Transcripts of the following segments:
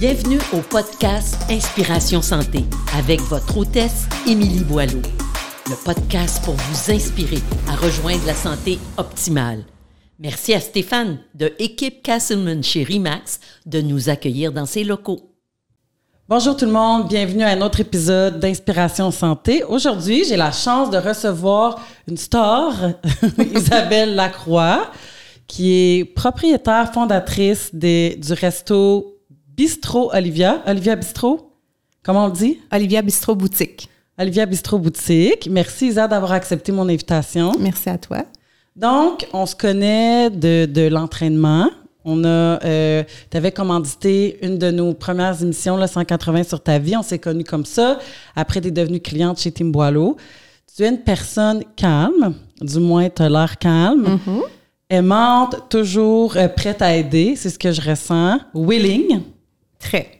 Bienvenue au podcast Inspiration Santé avec votre hôtesse Émilie Boileau. Le podcast pour vous inspirer à rejoindre la santé optimale. Merci à Stéphane de Équipe Castleman chez Rimax de nous accueillir dans ses locaux. Bonjour tout le monde, bienvenue à un autre épisode d'Inspiration Santé. Aujourd'hui, j'ai la chance de recevoir une star, Isabelle Lacroix, qui est propriétaire, fondatrice du resto Bistro Olivia. Olivia Bistro, comment on le dit? Olivia Bistro Boutique. Olivia Bistro Boutique. Merci Isa d'avoir accepté mon invitation. Merci à toi. Donc, on se connaît de, de l'entraînement. On a, euh, tu avais commandité une de nos premières émissions, le 180 sur ta vie. On s'est connus comme ça. Après, tu es devenue cliente chez Tim Boileau. Tu es une personne calme, du moins, tu as l'air calme. Mm-hmm. Aimante, toujours euh, prête à aider, c'est ce que je ressens. Willing. Très.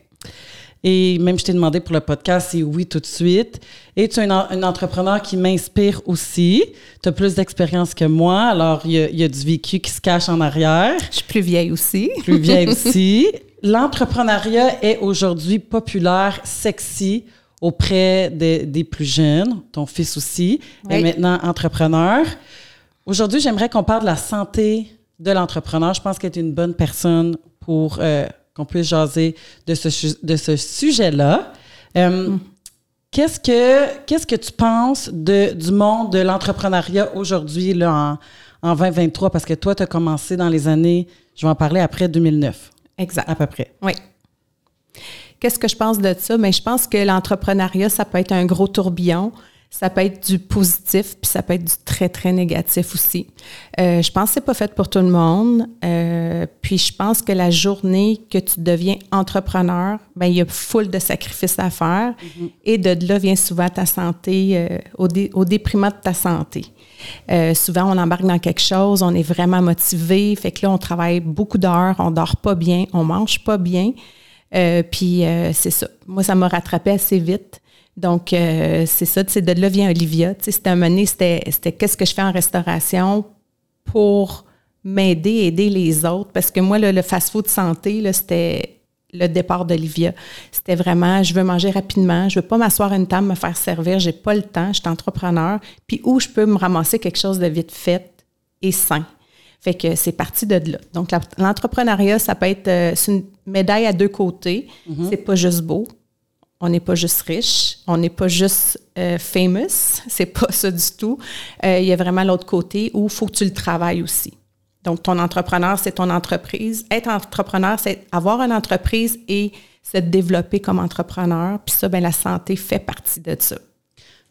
Et même, je t'ai demandé pour le podcast, c'est oui tout de suite. Et tu es un, un entrepreneur qui m'inspire aussi. Tu as plus d'expérience que moi, alors il y, a, il y, a, du vécu qui se cache en arrière. Je suis plus vieille aussi. Plus vieille aussi. L'entrepreneuriat est aujourd'hui populaire, sexy auprès des, des plus jeunes. Ton fils aussi oui. est maintenant entrepreneur. Aujourd'hui, j'aimerais qu'on parle de la santé de l'entrepreneur. Je pense qu'elle est une bonne personne pour euh, qu'on puisse jaser de ce, de ce sujet-là. Euh, mm. Qu'est-ce que qu'est-ce que tu penses de, du monde de l'entrepreneuriat aujourd'hui là en, en 2023 parce que toi tu as commencé dans les années je vais en parler après 2009. Exact. À peu près. Oui. Qu'est-ce que je pense de ça? Mais je pense que l'entrepreneuriat ça peut être un gros tourbillon. Ça peut être du positif, puis ça peut être du très, très négatif aussi. Euh, je pense que c'est pas fait pour tout le monde. Euh, puis je pense que la journée que tu deviens entrepreneur, ben il y a foule de sacrifices à faire. Mm-hmm. Et de là vient souvent ta santé, euh, au, dé, au, déprimant de ta santé. Euh, souvent, on embarque dans quelque chose, on est vraiment motivé. Fait que là, on travaille beaucoup d'heures, on dort pas bien, on mange pas bien. Euh, puis c'est ça. Moi, ça m'a rattrapé assez vite. Donc, euh, c'est ça, c'est de là vient Olivia. C'était un moment c'était, c'était qu'est-ce que je fais en restauration pour m'aider, aider les autres? Parce que moi, là, le fast-food santé, c'était le départ d'Olivia. C'était vraiment, je veux manger rapidement, je veux pas m'asseoir à une table, me faire servir, j'ai pas le temps, je suis entrepreneur. Puis où je peux me ramasser quelque chose de vite fait et sain. Fait que c'est parti de là. Donc, l'entrepreneuriat, ça peut être euh, c'est une médaille à deux côtés. Mm-hmm. C'est pas juste beau, on n'est pas juste riche, on n'est pas juste euh, famous, c'est pas ça du tout. Euh, il y a vraiment l'autre côté où il faut que tu le travailles aussi. Donc, ton entrepreneur, c'est ton entreprise. Être entrepreneur, c'est avoir une entreprise et se développer comme entrepreneur. Puis ça, ben la santé fait partie de ça.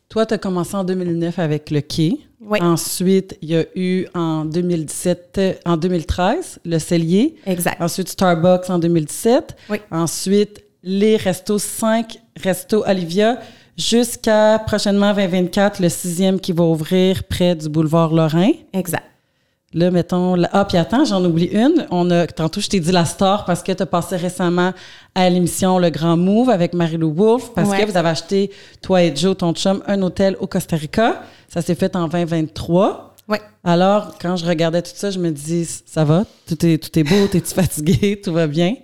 Toi, tu as commencé en 2009 avec le quai. Oui. Ensuite, il y a eu en 2017, en 2013, le cellier. Exact. Ensuite, Starbucks en 2017. Oui. Ensuite, les restos 5 Resto Olivia jusqu'à prochainement 2024, le sixième qui va ouvrir près du boulevard Lorrain. Exact. Là, mettons, là, ah, puis attends, j'en oublie une. On a, tantôt, je t'ai dit la star parce que tu as passé récemment à l'émission Le Grand Move avec Marie-Lou Wolfe parce ouais. que vous avez acheté, toi et Joe, ton chum, un hôtel au Costa Rica. Ça s'est fait en 2023. Oui. Alors, quand je regardais tout ça, je me dis, ça va? Tout est, tout est beau? T'es-tu fatigué? Tout va bien?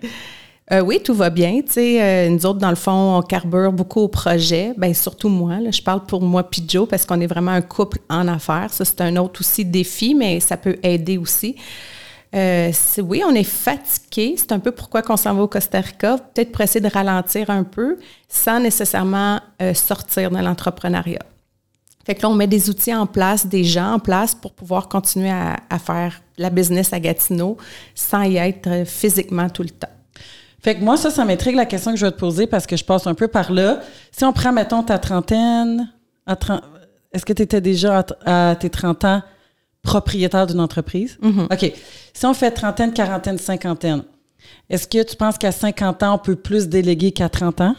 Euh, oui, tout va bien. Euh, nous autres, dans le fond, on carbure beaucoup au projet. Bien, surtout moi. Je parle pour moi puis Joe parce qu'on est vraiment un couple en affaires. Ça, c'est un autre aussi défi, mais ça peut aider aussi. Euh, oui, on est fatigué. C'est un peu pourquoi qu'on s'en va au Costa Rica. Peut-être pour essayer de ralentir un peu sans nécessairement sortir de l'entrepreneuriat. Fait que là, on met des outils en place, des gens en place pour pouvoir continuer à faire la business à Gatineau sans y être physiquement tout le temps. Fait que moi, ça, ça m'intrigue la question que je vais te poser parce que je passe un peu par là. Si on prend, mettons, ta trentaine, à 30, est-ce que tu étais déjà à, à, tes 30 ans propriétaire d'une entreprise? Mm-hmm. OK. Si on fait trentaine, quarantaine, cinquantaine, est-ce que tu penses qu'à 50 ans, on peut plus déléguer qu'à 30 ans?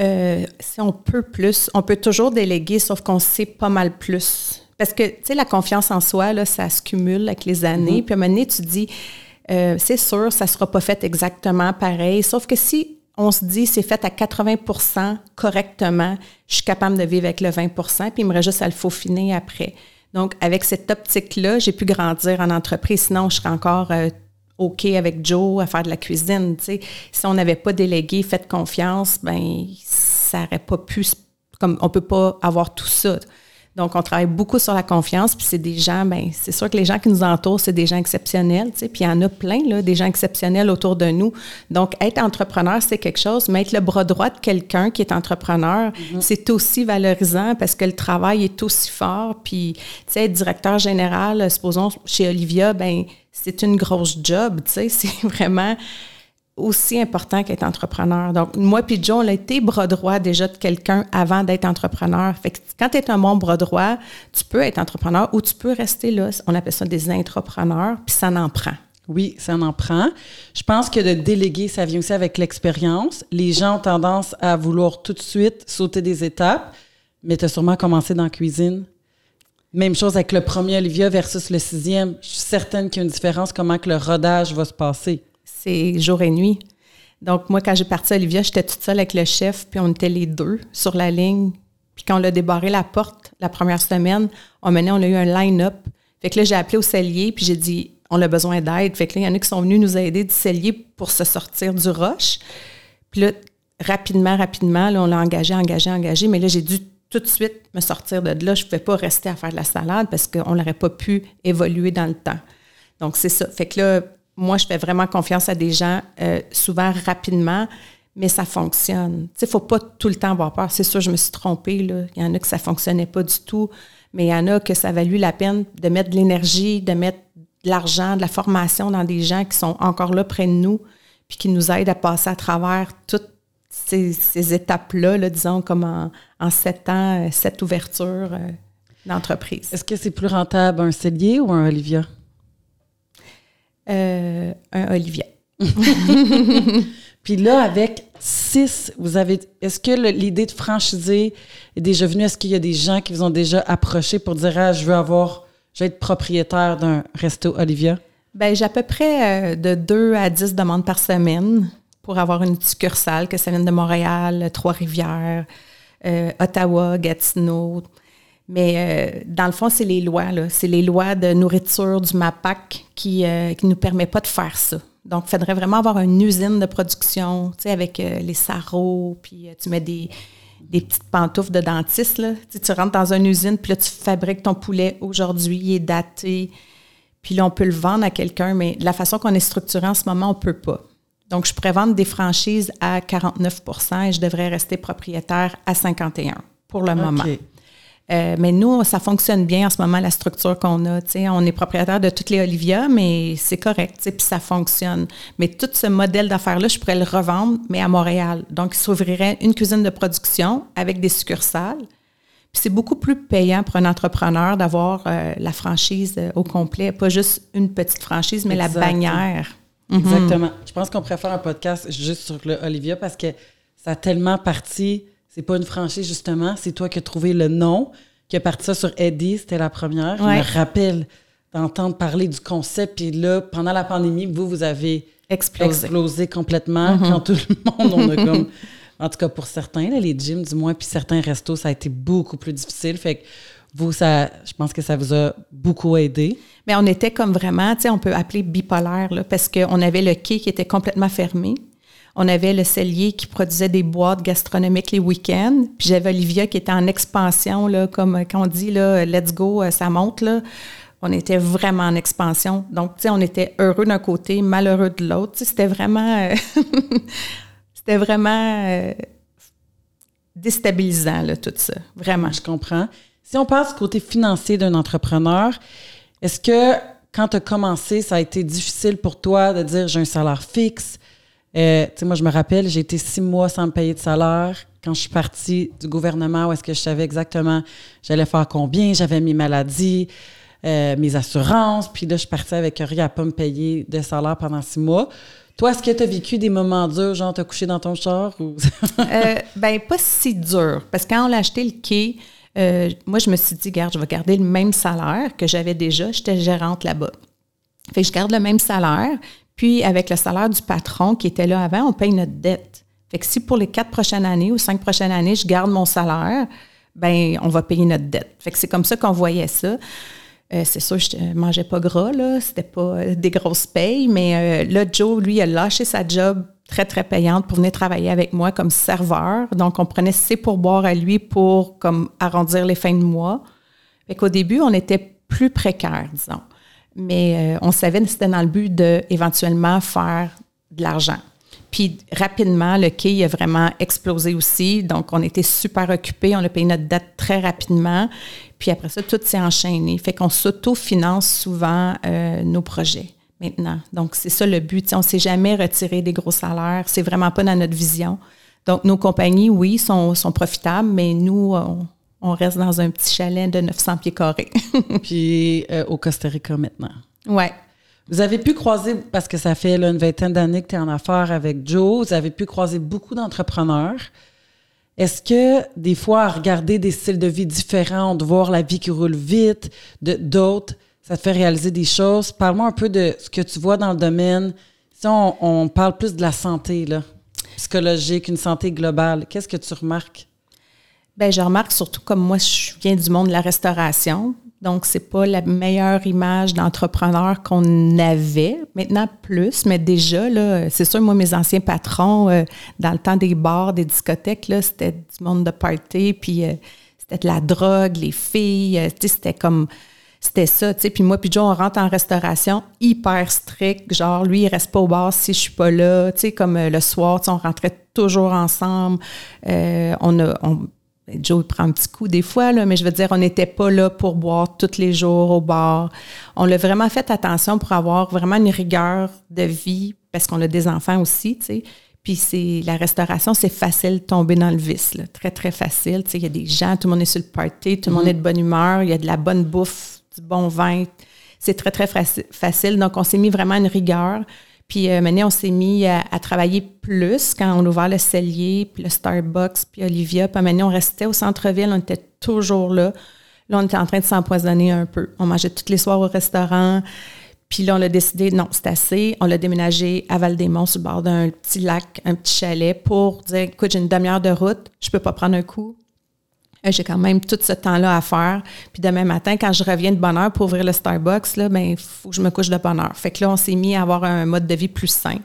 Euh, si on peut plus, on peut toujours déléguer, sauf qu'on sait pas mal plus. Parce que, tu sais, la confiance en soi, là, ça se cumule avec les années. Mm-hmm. Puis à un moment donné, tu dis euh, c'est sûr, ça ne sera pas fait exactement pareil. Sauf que si on se dit c'est fait à 80% correctement, je suis capable de vivre avec le 20% puis il me reste juste à le faufiner après. Donc, avec cette optique-là, j'ai pu grandir en entreprise. Sinon, je serais encore euh, OK avec Joe à faire de la cuisine. Si on n'avait pas délégué, fait confiance, ben ça n'aurait pas pu, comme on peut pas avoir tout ça. Donc, on travaille beaucoup sur la confiance, puis c'est des gens, ben c'est sûr que les gens qui nous entourent, c'est des gens exceptionnels, tu sais, puis il y en a plein, là, des gens exceptionnels autour de nous. Donc, être entrepreneur, c'est quelque chose, mais être le bras droit de quelqu'un qui est entrepreneur, mm-hmm. c'est aussi valorisant parce que le travail est aussi fort, puis, tu sais, être directeur général, supposons, chez Olivia, ben c'est une grosse job, tu sais, c'est vraiment aussi important qu'être entrepreneur. Donc, moi puis Joe, on a été bras droit déjà de quelqu'un avant d'être entrepreneur. Fait que quand tu es un bon bras droit, tu peux être entrepreneur ou tu peux rester là. On appelle ça des entrepreneurs, puis ça en prend. Oui, ça en prend. Je pense que de déléguer, ça vient aussi avec l'expérience. Les gens ont tendance à vouloir tout de suite sauter des étapes, mais tu as sûrement commencé dans la cuisine. Même chose avec le premier Olivia versus le sixième. Je suis certaine qu'il y a une différence comment que le rodage va se passer c'est jour et nuit. Donc, moi, quand j'ai parti à Olivia, j'étais toute seule avec le chef, puis on était les deux sur la ligne. Puis quand on a débarré la porte la première semaine, on menait, on a eu un line-up. Fait que là, j'ai appelé au cellier, puis j'ai dit, on a besoin d'aide. Fait que là, il y en a qui sont venus nous aider du cellier pour se sortir du roche. Puis là, rapidement, rapidement, là, on l'a engagé, engagé, engagé. Mais là, j'ai dû tout de suite me sortir de là. Je ne pouvais pas rester à faire de la salade parce qu'on n'aurait pas pu évoluer dans le temps. Donc, c'est ça. Fait que là, moi, je fais vraiment confiance à des gens, euh, souvent rapidement, mais ça fonctionne. Il ne faut pas tout le temps avoir peur. C'est sûr, je me suis trompée. Là. Il y en a que ça ne fonctionnait pas du tout, mais il y en a que ça a valu la peine de mettre de l'énergie, de mettre de l'argent, de la formation dans des gens qui sont encore là près de nous, puis qui nous aident à passer à travers toutes ces, étapes-là, là, disons, comme en, sept ans, cette ouverture euh, d'entreprise. Est-ce que c'est plus rentable un cellier ou un Olivia? Euh, un Olivia. Puis là, avec six, vous avez. Est-ce que l'idée de franchiser est déjà venue? Est-ce qu'il y a des gens qui vous ont déjà approché pour dire ah, je veux avoir, je veux être propriétaire d'un resto Olivia? Bien, j'ai à peu près euh, de 2 à 10 demandes par semaine pour avoir une succursale, que ça vienne de Montréal, Trois-Rivières, euh, Ottawa, Gatineau, mais euh, dans le fond, c'est les lois. C'est les lois de nourriture du MAPAC qui ne euh, nous permet pas de faire ça. Donc, il faudrait vraiment avoir une usine de production, tu sais, avec euh, les sarraux, puis tu mets des, petites pantoufles de dentiste. Là. Tu, rentres dans une usine, puis là, tu fabriques ton poulet aujourd'hui, il est daté, puis là, on peut le vendre à quelqu'un, mais de la façon qu'on est structuré en ce moment, on ne peut pas. Donc, je pourrais vendre des franchises à 49% et je devrais rester propriétaire à 51% pour le moment. Euh, mais nous, ça fonctionne bien en ce moment, la structure qu'on a. On est propriétaire de toutes les Olivia, mais c'est correct, puis ça fonctionne. Mais tout ce modèle d'affaires-là, je pourrais le revendre, mais à Montréal. Donc, il s'ouvrirait une cuisine de production avec des succursales. Puis c'est beaucoup plus payant pour un entrepreneur d'avoir euh, la franchise euh, au complet, pas juste une petite franchise, mais la bannière. Mhm. Exactement. Je pense qu'on pourrait faire un podcast juste sur le Olivia parce que ça a tellement parti c'est pas une franchise, justement. C'est toi qui as trouvé le nom, qui a parti ça sur Eddie. C'était la première. Je me rappelle d'entendre parler du concept. Puis là, pendant la pandémie, vous, vous avez explosé, complètement. Mm-hmm. Quand tout le monde, on a comme... En tout cas, pour certains, les gyms, du moins, puis certains restos, ça a été beaucoup plus difficile. Fait que vous, ça, je pense que ça vous a beaucoup aidé. Mais on était comme vraiment, tu sais, on peut appeler bipolaire, là, parce qu'on avait le quai qui était complètement fermé. On avait le cellier qui produisait des boîtes gastronomiques les week-ends. Puis j'avais Olivia qui était en expansion, là, comme quand on dit, là, let's go, euh, ça monte. Là. On était vraiment en expansion. Donc, tu sais, on était heureux d'un côté, malheureux de l'autre. C'était vraiment... Euh, c'était vraiment euh, déstabilisant, là, tout ça. Vraiment. Je comprends. Si on passe côté financier d'un entrepreneur, est-ce que quand tu as commencé, ça a été difficile pour toi de dire j'ai un salaire fixe, euh, moi, je me rappelle, j'ai été six mois sans me payer de salaire. Quand je suis partie du gouvernement, où est-ce que je savais exactement j'allais faire combien, j'avais mes maladies, euh, mes assurances, puis là, je suis partie avec rien à pas me payer de salaire pendant six mois. Toi, est-ce que tu as vécu des moments durs, genre t'as couché dans ton char? Ou... euh, ben, pas si dur. Parce que quand on a acheté le quai, moi, je me suis dit, garde, je vais garder le même salaire que j'avais déjà. J'étais gérante là-bas. Fait que je garde le même salaire, puis, avec le salaire du patron qui était là avant, on paye notre dette. Fait que si pour les quatre prochaines années ou cinq prochaines années, je garde mon salaire, ben on va payer notre dette. Fait que c'est comme ça qu'on voyait ça. Euh, c'est sûr, je ne mangeais pas gras, là. C'était pas des grosses payes, mais là, Joe, lui, a lâché sa job très, très payante pour venir travailler avec moi comme serveur. Donc, on prenait ses pourboires à lui pour comme arrondir les fins de mois. Fait qu'au début, on était plus précaire, disons. Mais on savait que c'était dans le but d'éventuellement faire de l'argent. Puis rapidement, le quai a vraiment explosé aussi. Donc, on était super occupés. On a payé notre dette très rapidement. Puis après ça, tout s'est enchaîné. Fait qu'on s'autofinance souvent euh, nos projets maintenant. Donc, c'est ça le but. on ne s'est jamais retiré des gros salaires. C'est vraiment pas dans notre vision. Donc, nos compagnies, oui, sont, sont profitables, mais nous, on, reste dans un petit chalet de 900 pieds carrés. Puis euh, au Costa Rica maintenant. Oui. Vous avez pu croiser, parce que ça fait une vingtaine d'années que tu es en affaires avec Joe, vous avez pu croiser beaucoup d'entrepreneurs. Est-ce que des fois, à regarder des styles de vie différents, de voir la vie qui roule vite, de d'autres, ça te fait réaliser des choses? Parle-moi un peu de ce que tu vois dans le domaine. Si on, parle plus de la santé, là, psychologique, une santé globale, qu'est-ce que tu remarques? Bien, je remarque surtout comme moi, je viens du monde de la restauration. Donc, c'est pas la meilleure image d'entrepreneur qu'on avait. Maintenant, plus, mais déjà, là, c'est sûr, moi, mes anciens patrons, euh, dans le temps des bars, des discothèques, là, c'était du monde de party, puis euh, c'était la drogue, les filles, euh, tu sais, c'était comme... C'était ça, tu sais. Puis moi, puis Joe, on rentre en restauration hyper strict. Genre, lui, il reste pas au bar si je suis pas là. Tu sais, comme le soir, on rentrait toujours ensemble. on a... On, Joe prend un petit coup des fois, là, mais je veux dire, on n'était pas là pour boire tous les jours au bar. On l'a vraiment fait attention pour avoir vraiment une rigueur de vie, parce qu'on a des enfants aussi, tu sais. Puis c'est la restauration, c'est facile de tomber dans le vice, là. très, très facile. Tu sais, il y a des gens, tout le monde est sur le party, tout le monde mm-hmm. est de bonne humeur, il y a de la bonne bouffe, du bon vin. C'est très, très facile. Donc, on s'est mis vraiment une rigueur. Puis euh, maintenant, on s'est mis à, travailler plus quand on a le cellier, puis le Starbucks, puis Olivia. Puis maintenant, on restait au centre-ville, on était toujours là. Là, on était en train de s'empoisonner un peu. On mangeait tous les soirs au restaurant. Puis là, on a décidé, non, c'est assez. On l'a déménagé à Val-des-Monts, sur le bord d'un petit lac, un petit chalet, pour dire, écoute, j'ai une demi-heure de route, je peux pas prendre un coup. Euh, j'ai quand même tout ce temps-là à faire. Puis demain matin, quand je reviens de bonne heure pour ouvrir le Starbucks, là, ben, faut que je me couche de bonne heure. Fait que là, on s'est mis à avoir un mode de vie plus sain.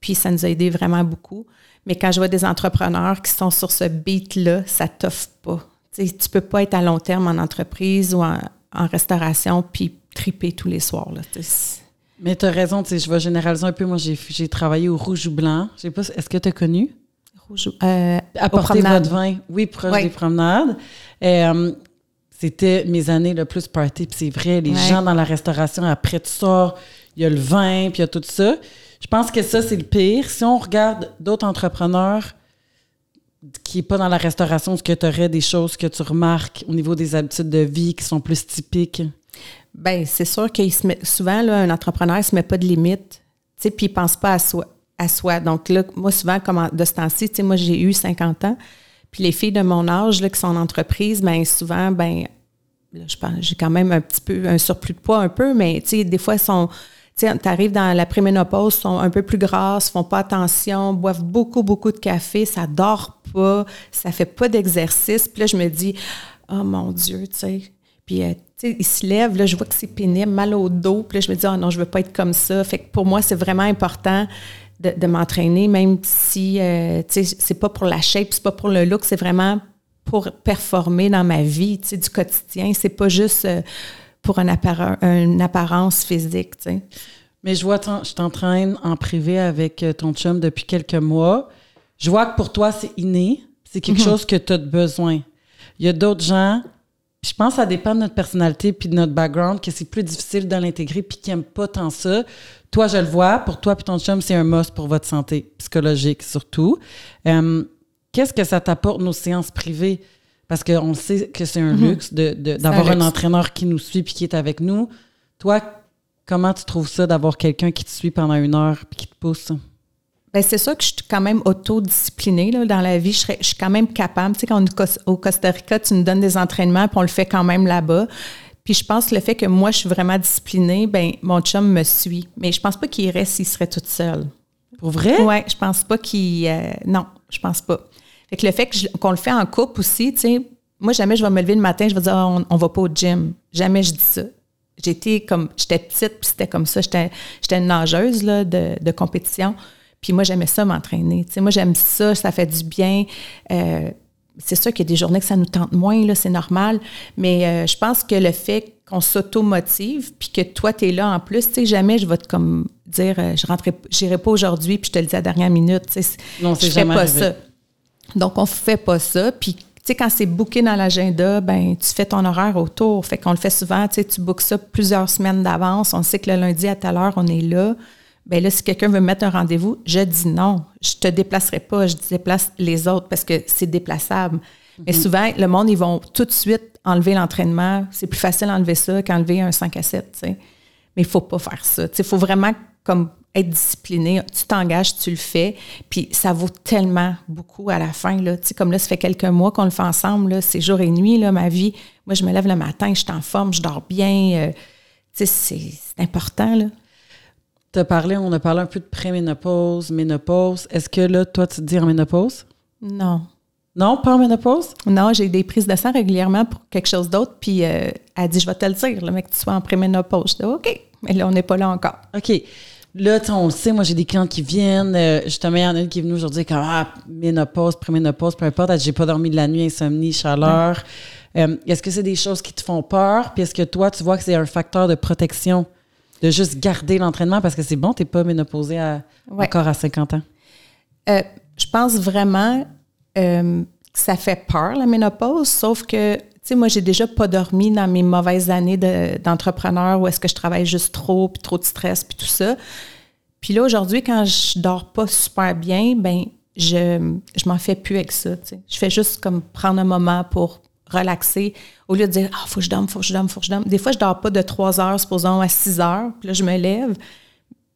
Puis ça nous a aidé vraiment beaucoup. Mais quand je vois des entrepreneurs qui sont sur ce beat-là, ça t'offre pas. Tu tu peux pas être à long terme en entreprise ou en, restauration puis triper tous les soirs. Là. Mais tu as raison, je vais généraliser un peu. Moi, j'ai travaillé au Rouge ou Blanc. Pas, est-ce que tu as connu? Euh, Apporter votre vin, oui, proche des promenades. Euh, c'était mes années le plus party. Puis c'est vrai, les gens dans la restauration, après tu sors, il y a le vin, puis il y a tout ça. Je pense que ça, c'est le pire. Si on regarde d'autres entrepreneurs qui n'est pas dans la restauration, est-ce que tu aurais des choses que tu remarques au niveau des habitudes de vie qui sont plus typiques? Bien, c'est sûr qu'il se met, souvent, là, un entrepreneur ne se met pas de limites, puis il ne pense pas à soi Donc là, moi, souvent, comme de ce temps-ci, tu sais, moi, j'ai eu 50 ans. Puis les filles de mon âge, là, qui sont en entreprise, bien souvent, ben je pense, j'ai quand même un petit peu un surplus de poids, un peu, mais tu sais, des fois, elles sont. Tu arrives dans la préménopause, sont un peu plus grasses, font pas attention, boivent beaucoup, beaucoup de café, ça dort pas, ça fait pas d'exercice. Puis là, je me dis, oh mon Dieu, tu sais. Puis, euh, tu sais, ils se lèvent, là, je vois que c'est pénible, mal au dos. Puis là, je me dis, oh non, je veux pas être comme ça. Fait que pour moi, c'est vraiment important de, m'entraîner, même si, euh, tu sais, c'est pas pour la shape, c'est pas pour le look, c'est vraiment pour performer dans ma vie, tu sais, du quotidien. C'est pas juste euh, pour une, apparence physique, tu sais. Mais je vois, je t'entraîne en privé avec euh, ton chum depuis quelques mois. Je vois que pour toi, c'est inné. C'est quelque mhm. chose que tu as besoin. Il y a d'autres gens, je pense que ça dépend de notre personnalité puis de notre background, que c'est plus difficile de l'intégrer puis qui n'aiment pas tant ça. Toi, je le vois, pour toi et ton chum, c'est un must pour votre santé psychologique surtout. Euh, qu'est-ce que ça t'apporte, nos séances privées? Parce qu'on sait que c'est un mhm. luxe d'avoir un, entraîneur qui nous suit et qui est avec nous. Toi, comment tu trouves ça d'avoir quelqu'un qui te suit pendant une heure et qui te pousse? Bien, c'est ça que je suis quand même autodisciplinée là, dans la vie. Je, je, suis quand même capable. Tu sais, quand on est au Costa Rica, tu nous donnes des entraînements, puis on le fait quand même là-bas. Puis je pense que le fait que moi, je suis vraiment disciplinée, ben mon chum me suit. Mais je pense pas qu'il reste s'il serait toute seule. Pour vrai? Oui, je pense pas qu'il... Euh, non, je pense pas. Fait que le fait qu'on le fait en couple aussi, tu sais, moi, jamais je vais me lever le matin, je vais dire, on, on va pas au gym. Jamais je dis ça. J'étais comme, j'étais petite, puis c'était comme ça. J'étais, j'étais une nageuse là, de, de compétition. Puis moi, j'aimais ça m'entraîner. Tu sais, moi, j'aime ça, ça fait du bien. Euh, c'est sûr qu'il y a des journées que ça nous tente moins, là, c'est normal. Mais euh, je pense que le fait qu'on s'auto-motive, puis que toi, tu es là en plus, tu sais, jamais je vais te comme dire, euh, je rentrerai, j'irai pas aujourd'hui, puis je te le dis à la dernière minute. Tu sais, Non, c'est je fais pas arrivé. ça. Donc, on fait pas ça. Puis, tu sais, quand c'est booké dans l'agenda, ben tu fais ton horaire autour. Fait qu'on le fait souvent, tu sais, tu bookes ça plusieurs semaines d'avance. On sait que le lundi à telle heure, on est là. Ben là, si quelqu'un veut me mettre un rendez-vous, je dis non. Je te déplacerai pas, je déplace les autres parce que c'est déplaçable. Mais souvent, le monde, ils vont tout de suite enlever l'entraînement. C'est plus facile d'enlever ça qu'enlever un 5 à 7, tu sais. Mais il faut pas faire ça. Il faut vraiment comme être discipliné. Tu t'engages, tu le fais. Puis ça vaut tellement beaucoup à la fin. Là. Tu sais, Comme là, ça fait quelques mois qu'on le fait ensemble. là. C'est jour et nuit, là, ma vie. Moi, je me lève le matin, je suis en forme, je dors bien. euh, tu sais, c'est important. Là. T'as parlé, on a parlé un peu de préménopause, ménopause. Est-ce que là, toi, tu te dis en ménopause? Non. Non, pas en ménopause? Non, j'ai des prises de sang régulièrement pour quelque chose d'autre. Puis euh, elle dit, je vais te le dire, le mec, que tu sois en préménopause. Je dis, OK. Mais là, on n'est pas là encore. OK. Là, tu sais, on le sait, moi, j'ai des clients qui viennent. euh, justement, il y en a une qui est venue aujourd'hui comme Ah, ménopause, préménopause, peu importe. J'ai pas dormi de la nuit, insomnie, chaleur. Euh, est-ce que c'est des choses qui te font peur? Puis est-ce que toi, tu vois que c'est un facteur de protection de juste garder l'entraînement? Parce que c'est bon, t'es pas ménopausée à- Ouais. encore à 50 ans. Euh, je pense vraiment euh, que ça fait peur, la ménopause, sauf que, tu sais, moi, j'ai déjà pas dormi dans mes mauvaises années de- d'entrepreneur où est-ce que je travaille juste trop, puis trop de stress, puis tout ça. Puis là, aujourd'hui, quand je dors pas super bien, ben je, je m'en fais plus avec ça, tu. Je fais juste comme prendre un moment pour relaxer, au lieu de dire « Ah, faut que je dorme, faut que je dorme, faut que je dorme ». Des fois, je dors pas de 3 heures, supposons, à 6 heures, puis là, je me lève,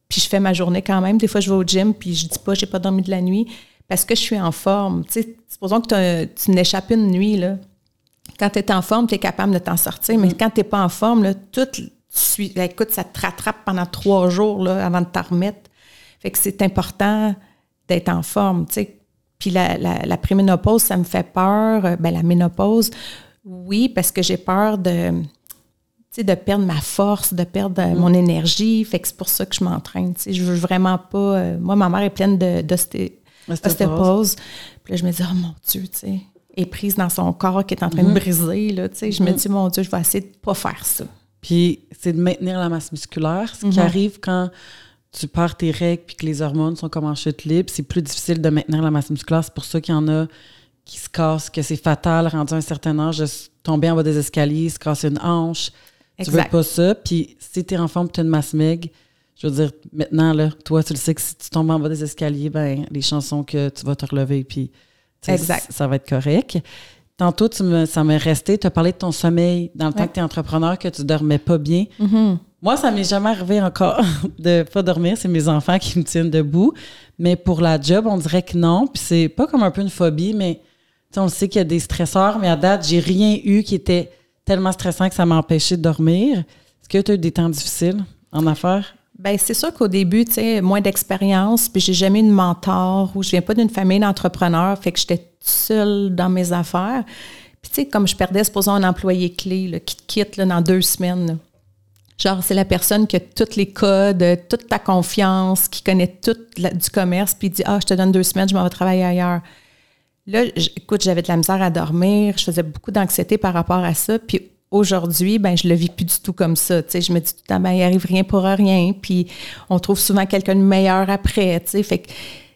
puis je fais ma journée quand même. Des fois, je vais au gym, puis je dis pas, j'ai pas dormi de la nuit, parce que je suis en forme. Tu sais, supposons que tu n'échappes une nuit, là. Quand tu es en forme, tu es capable de t'en sortir, mais quand tu n'es pas en forme, là, tout, suis, là, écoute, ça te rattrape pendant trois jours là, avant de t'en remettre. Fait que c'est important d'être en forme, tu sais. Puis la, la, la préménopause, ça me fait peur. Euh, Ben, la ménopause, oui, parce que j'ai peur de, de perdre ma force, de perdre euh, mon énergie. Fait que c'est pour ça que je m'entraîne. Je veux vraiment pas. euh, moi, ma mère est pleine de- d'osté- Ostéoporose. ostéoporose. Puis là, je me dis, oh mon Dieu, tu sais, elle est prise dans son corps qui est en train de briser. Là, tu sais. Je me dis, mon Dieu, je vais essayer de pas faire ça. Puis c'est de maintenir la masse musculaire. Ce qui arrive quand tu perds tes règles puis que les hormones sont comme en chute libre, c'est plus difficile de maintenir la masse musculaire. C'est pour ça qu'il y en a qui se cassent, que c'est fatal rendu à un certain âge de tomber en bas des escaliers, se casser une hanche. Tu veux Exact. pas ça. Puis si tu es en forme, tu as une masse meg, je veux dire, maintenant, là, toi, tu le sais que si tu tombes en bas des escaliers, ben les chances sont que tu vas te relever puis Exact. ça va être correct. Tantôt, tu me, ça m'est resté, tu as parlé de ton sommeil dans le temps que tu es entrepreneur, que tu dormais pas bien. Moi, ça m'est jamais arrivé encore de pas dormir. C'est mes enfants qui me tiennent debout. Mais pour la job, on dirait que non. Puis c'est pas comme un peu une phobie, mais on sait qu'il y a des stresseurs. Mais à date, j'ai rien eu qui était tellement stressant que ça m'a empêché de dormir. Est-ce que tu as eu des temps difficiles en affaires? Ben c'est sûr qu'au début, tu sais, moins d'expérience, puis j'ai jamais eu de mentor ou je viens pas d'une famille d'entrepreneurs, fait que j'étais seule dans mes affaires. Puis tu sais, comme je perdais, supposons, un employé clé là, qui te quitte là, dans deux semaines. Genre, c'est la personne qui a tous les codes, euh, toute ta confiance, qui connaît tout du commerce, puis dit Ah, je te donne deux semaines, je m'en vais travailler ailleurs. Là, écoute, j'avais de la misère à dormir, je faisais beaucoup d'anxiété par rapport à ça. Puis aujourd'hui, ben je le vis plus du tout comme ça. Tu sais, je me dis tout le temps, ben il arrive rien pour rien. Puis on trouve souvent quelqu'un de meilleur après. Tu sais, fait que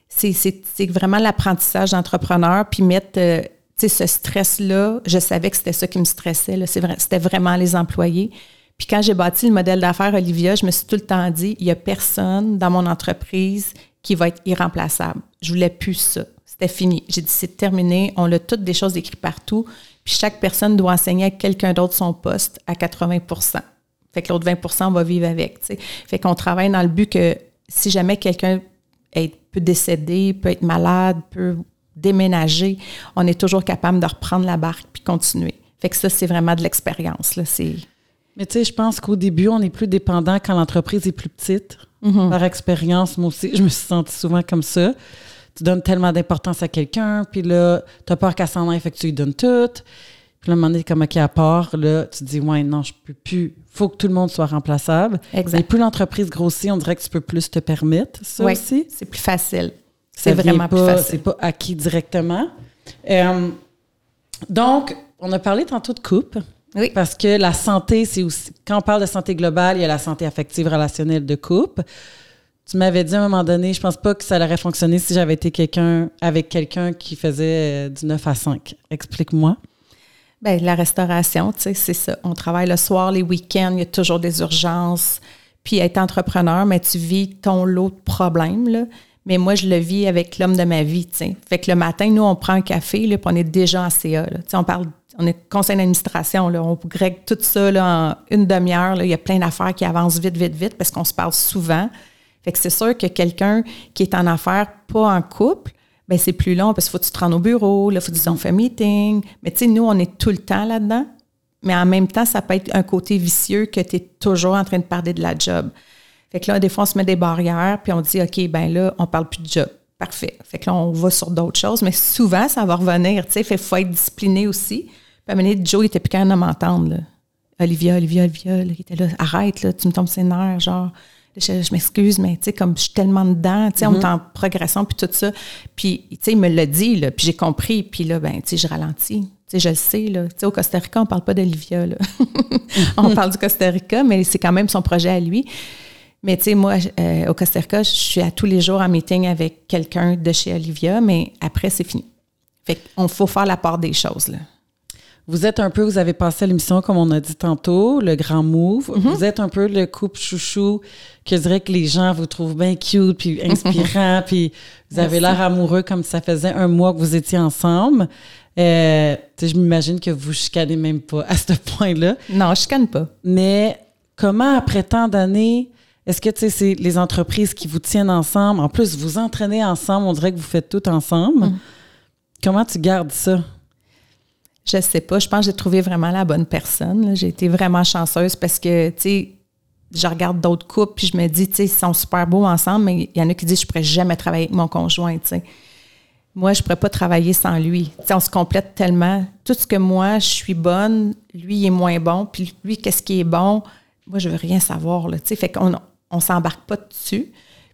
c'est, vraiment l'apprentissage d'entrepreneur. Puis mettre, euh, ce stress-là, je savais que c'était ça qui me stressait. C'était vraiment les employés. Puis quand j'ai bâti le modèle d'affaires Olivia, je me suis tout le temps dit, il y a personne dans mon entreprise qui va être irremplaçable. Je voulais plus ça. C'était fini. J'ai dit, c'est terminé. On a toutes des choses écrites partout. Puis chaque personne doit enseigner à quelqu'un d'autre son poste à 80% Fait que l'autre 20 on va vivre avec. Fait qu'on travaille dans le but que si jamais quelqu'un peut décéder, peut être malade, peut déménager, on est toujours capable de reprendre la barque puis continuer. Fait que ça, c'est vraiment de l'expérience. là. Mais tu sais, je pense qu'au début, on est plus dépendant quand l'entreprise est plus petite. Par expérience, moi aussi, je me suis sentie souvent comme ça. Tu donnes tellement d'importance à quelqu'un, puis là, tu as peur qu'elle s'en aille, fait que tu lui donnes tout. Puis là, à un moment donné, comme, OK, à part, là, tu te dis, ouais, non, je peux plus. faut que tout le monde soit remplaçable. Exact. Et plus l'entreprise grossit, on dirait que tu peux plus te permettre ça Oui, aussi. c'est plus facile. C'est vraiment plus pas- facile. C'est pas acquis directement. Euh, donc, on a parlé tantôt de coupe. Oui. Parce que la santé, c'est aussi. Quand on parle de santé globale, il y a la santé affective relationnelle de couple. Tu m'avais dit à un moment donné, je pense pas que ça aurait fonctionné si j'avais été quelqu'un avec quelqu'un qui faisait euh, du 9 à 5. Explique-moi. Bien, la restauration, tu sais, c'est ça. On travaille le soir, les week-ends, il y a toujours des urgences. Puis être entrepreneur, mais tu vis ton lot de problèmes, là. Mais moi, je le vis avec l'homme de ma vie. Fait que le matin, nous, on prend un café, là, puis on est déjà en CA, là. On parle, on est conseil d'administration, là. On règle tout ça, là, en une demi-heure. Il y a plein d'affaires qui avancent vite, vite, vite, parce qu'on se parle souvent. Fait que c'est sûr que quelqu'un qui est en affaires, pas en couple, ben c'est plus long parce qu'il faut que tu te rendes au bureau, là, faut que tu on fait un meeting. Mais tu sais, nous, on est tout le temps là-dedans. Mais en même temps, ça peut être un côté vicieux que tu es toujours en train de parler de la job. Fait que là, des fois, on se met des barrières, puis on dit, OK, ben là, on parle plus de job. Parfait. Fait que là, on va sur d'autres choses. Mais souvent, ça va revenir, tu sais. Fait faut être discipliné aussi. Puis à un moment donné, Joe, il était plus capable de m'entendre, là. Olivia, Olivia, Olivia, là, il était là, arrête, là, tu me tombes ses nerfs, genre, je, je m'excuse, mais tu sais, comme je suis tellement dedans, tu sais, on est en progression, puis tout ça. Puis, tu sais, il me l'a dit, là, puis j'ai compris, puis là, ben, tu sais, je ralentis. Tu sais, je le sais, là. Tu sais, au Costa Rica, on parle pas d'Olivia, là. on parle du Costa Rica, mais c'est quand même son projet à lui. Mais tu sais, moi, euh, au Costa Rica, je suis à tous les jours en meeting avec quelqu'un de chez Olivia, mais après, c'est fini. Fait qu'on faut faire la part des choses, là. Vous êtes un peu, vous avez passé à l'émission, comme on a dit tantôt, le grand move. Vous êtes un peu le couple chouchou que je dirais que les gens vous trouvent bien cute, puis inspirant, puis vous avez l'air amoureux comme ça faisait un mois que vous étiez ensemble. Euh, je m'imagine que vous chicanez même pas à ce point-là. Non, je canne pas. Mais comment, après tant d'années, est-ce que tu sais, c'est les entreprises qui vous tiennent ensemble? En plus, vous entraînez ensemble, on dirait que vous faites tout ensemble. Comment tu gardes ça? Je sais pas. Je pense que j'ai trouvé vraiment la bonne personne. J'ai été vraiment chanceuse parce que, tu sais, je regarde d'autres couples puis je me dis, tu sais, ils sont super beaux ensemble, mais il y en a qui disent, je pourrais jamais travailler avec mon conjoint, tu sais. Moi, je pourrais pas travailler sans lui. Tu sais, on se complète tellement. Tout ce que moi, je suis bonne, lui, il est moins bon. Puis lui, qu'est-ce qui est bon? Moi, je veux rien savoir, là, tu sais. Fait qu'on on s'embarque pas dessus.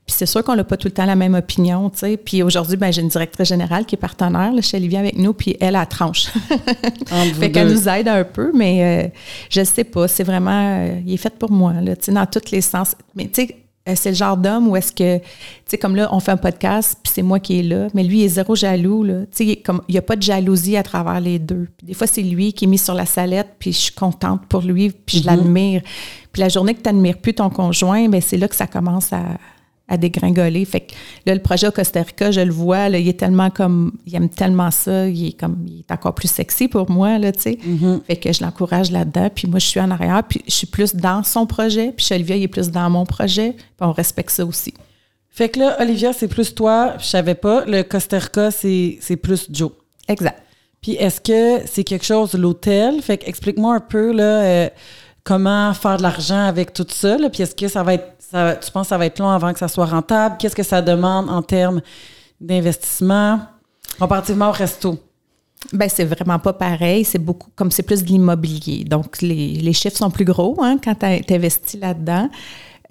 Puis c'est sûr qu'on n'a pas tout le temps la même opinion, tu sais. Puis aujourd'hui, ben, j'ai une directrice générale qui est partenaire là, chez Olivia avec nous, puis elle, elle tranche. Fait qu'elle nous aide un peu, mais euh, je sais pas. C'est vraiment... euh, il est fait pour moi, là, tu sais, dans tous les sens. Mais tu sais, c'est le genre d'homme où est-ce que... Tu sais, comme là, on fait un podcast, puis c'est moi qui est là, mais lui, il est zéro jaloux, là. Tu sais, il est comme- il n'y a pas de jalousie à travers les deux. Puis des fois, c'est lui qui est mis sur la salette, puis je suis contente pour lui, puis je l'admire. Puis la journée que tu n'admires plus ton conjoint, ben c'est là que ça commence à à dégringoler. Fait que là, le projet au Costa Rica, je le vois, là, il est tellement comme, il aime tellement ça, il est comme, il est encore plus sexy pour moi, là, tu sais. Fait que je l'encourage là-dedans, puis moi, je suis en arrière, puis je suis plus dans son projet, puis Olivia, il est plus dans mon projet, puis on respecte ça aussi. Fait que là, Olivia, c'est plus toi, je savais pas. Le Costa Rica, c'est c'est plus Joe. Exact. Puis est-ce que c'est quelque chose, l'hôtel? Fait que explique-moi un peu, là, euh, comment faire de l'argent avec tout ça, là? Puis est-ce que ça va être, ça, tu penses que ça va être long avant que ça soit rentable? Qu'est-ce que ça demande en termes d'investissement? Comparativement au resto? Ben c'est vraiment pas pareil. C'est beaucoup, comme c'est plus de l'immobilier. Donc, les, les chiffres sont plus gros hein, quand tu investis là-dedans.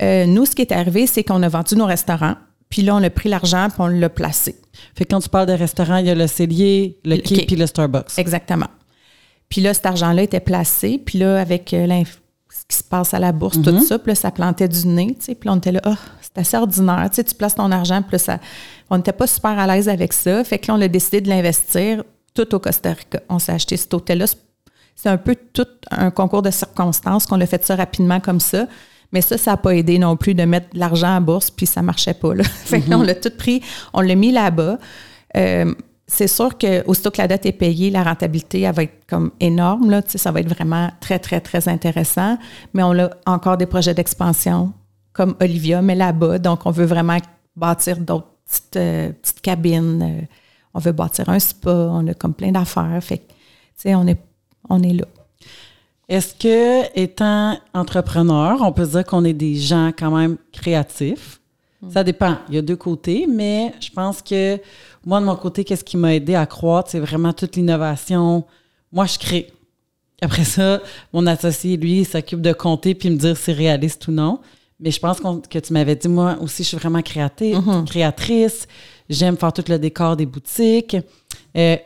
Euh, nous, ce qui est arrivé, c'est qu'on a vendu nos restaurants. Puis là, on a pris l'argent puis on l'a placé. Fait que quand tu parles de restaurant, il y a le cellier, le Le quai, quai. puis le Starbucks. Exactement. Puis là, cet argent-là était placé. Puis là, avec euh, qui se passe à la bourse, tout ça, puis là, ça plantait du nez, tu sais. Puis là, on était là, ah, c'est assez ordinaire. Tu sais, tu places ton argent, puis là, ça, on n'était pas super à l'aise avec ça. Fait que là, on a décidé de l'investir tout au Costa Rica. On s'est acheté cet hôtel-là. C'est un peu tout un concours de circonstances qu'on a fait ça rapidement comme ça. Mais ça, ça n'a pas aidé non plus de mettre de l'argent en bourse, puis ça marchait pas. Là. Fait que là, on l'a tout pris, on l'a mis là-bas. Euh, c'est sûr que aussitôt que la dette est payée, la rentabilité, elle va être comme énorme. Là, ça va être vraiment très, très, très intéressant. Mais on a encore des projets d'expansion, comme Olivia, mais là-bas. Donc, on veut vraiment bâtir d'autres petites, euh, petites cabines. Euh, on veut bâtir un spa. On a comme plein d'affaires. Fait que, tu sais, on est, on est là. Est-ce que, étant entrepreneur, on peut dire qu'on est des gens quand même créatifs? Ça dépend. Il y a deux côtés, mais je pense que moi, de mon côté, qu'est-ce qui m'a aidé à croître, c'est vraiment toute l'innovation. Moi, je crée. après ça, mon associé, lui, il s'occupe de compter puis me dire si c'est réaliste ou non. Mais je pense que tu m'avais dit, moi aussi, je suis vraiment créatrice. Mm-hmm. créatrice. J'aime faire tout le décor des boutiques. Euh,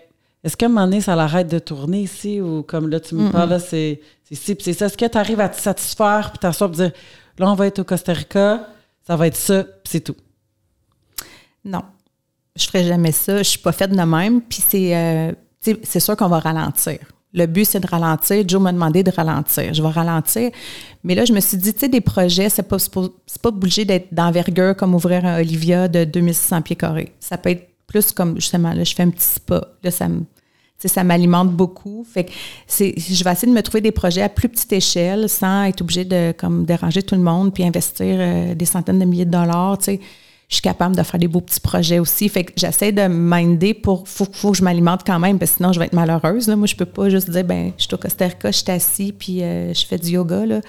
est-ce qu'à un moment donné, ça l'arrête de tourner ici ou comme là, tu me parles, là, c'est ci puis c'est ça? Est-ce que tu arrives à te satisfaire puis t'asseoir et dire, là, on va être au Costa Rica, ça va être ça, puis c'est tout? Non. Je ferai jamais ça. Je suis pas faite de même. Puis c'est, euh, c'est sûr qu'on va ralentir. Le but, c'est de ralentir. Joe m'a demandé de ralentir. Je vais ralentir. Mais là, je me suis dit, tu sais, des projets, c'est pas, c'est pas obligé d'être d'envergure comme ouvrir un Olivia de 2600 pieds carrés. Ça peut être plus comme, justement, là, je fais un petit spa. Là, ça me, ça m'alimente beaucoup. Fait que c'est, je vais essayer de me trouver des projets à plus petite échelle sans être obligé de comme déranger tout le monde puis investir euh, des centaines de milliers de dollars. Tu sais je suis capable de faire des beaux petits projets aussi. Fait que j'essaie de minder pour. Faut, faut que je m'alimente quand même, parce que sinon, je vais être malheureuse. Là. Moi, je peux pas juste dire, ben, je suis au Costa je suis assis, puis euh, je fais du yoga. Là.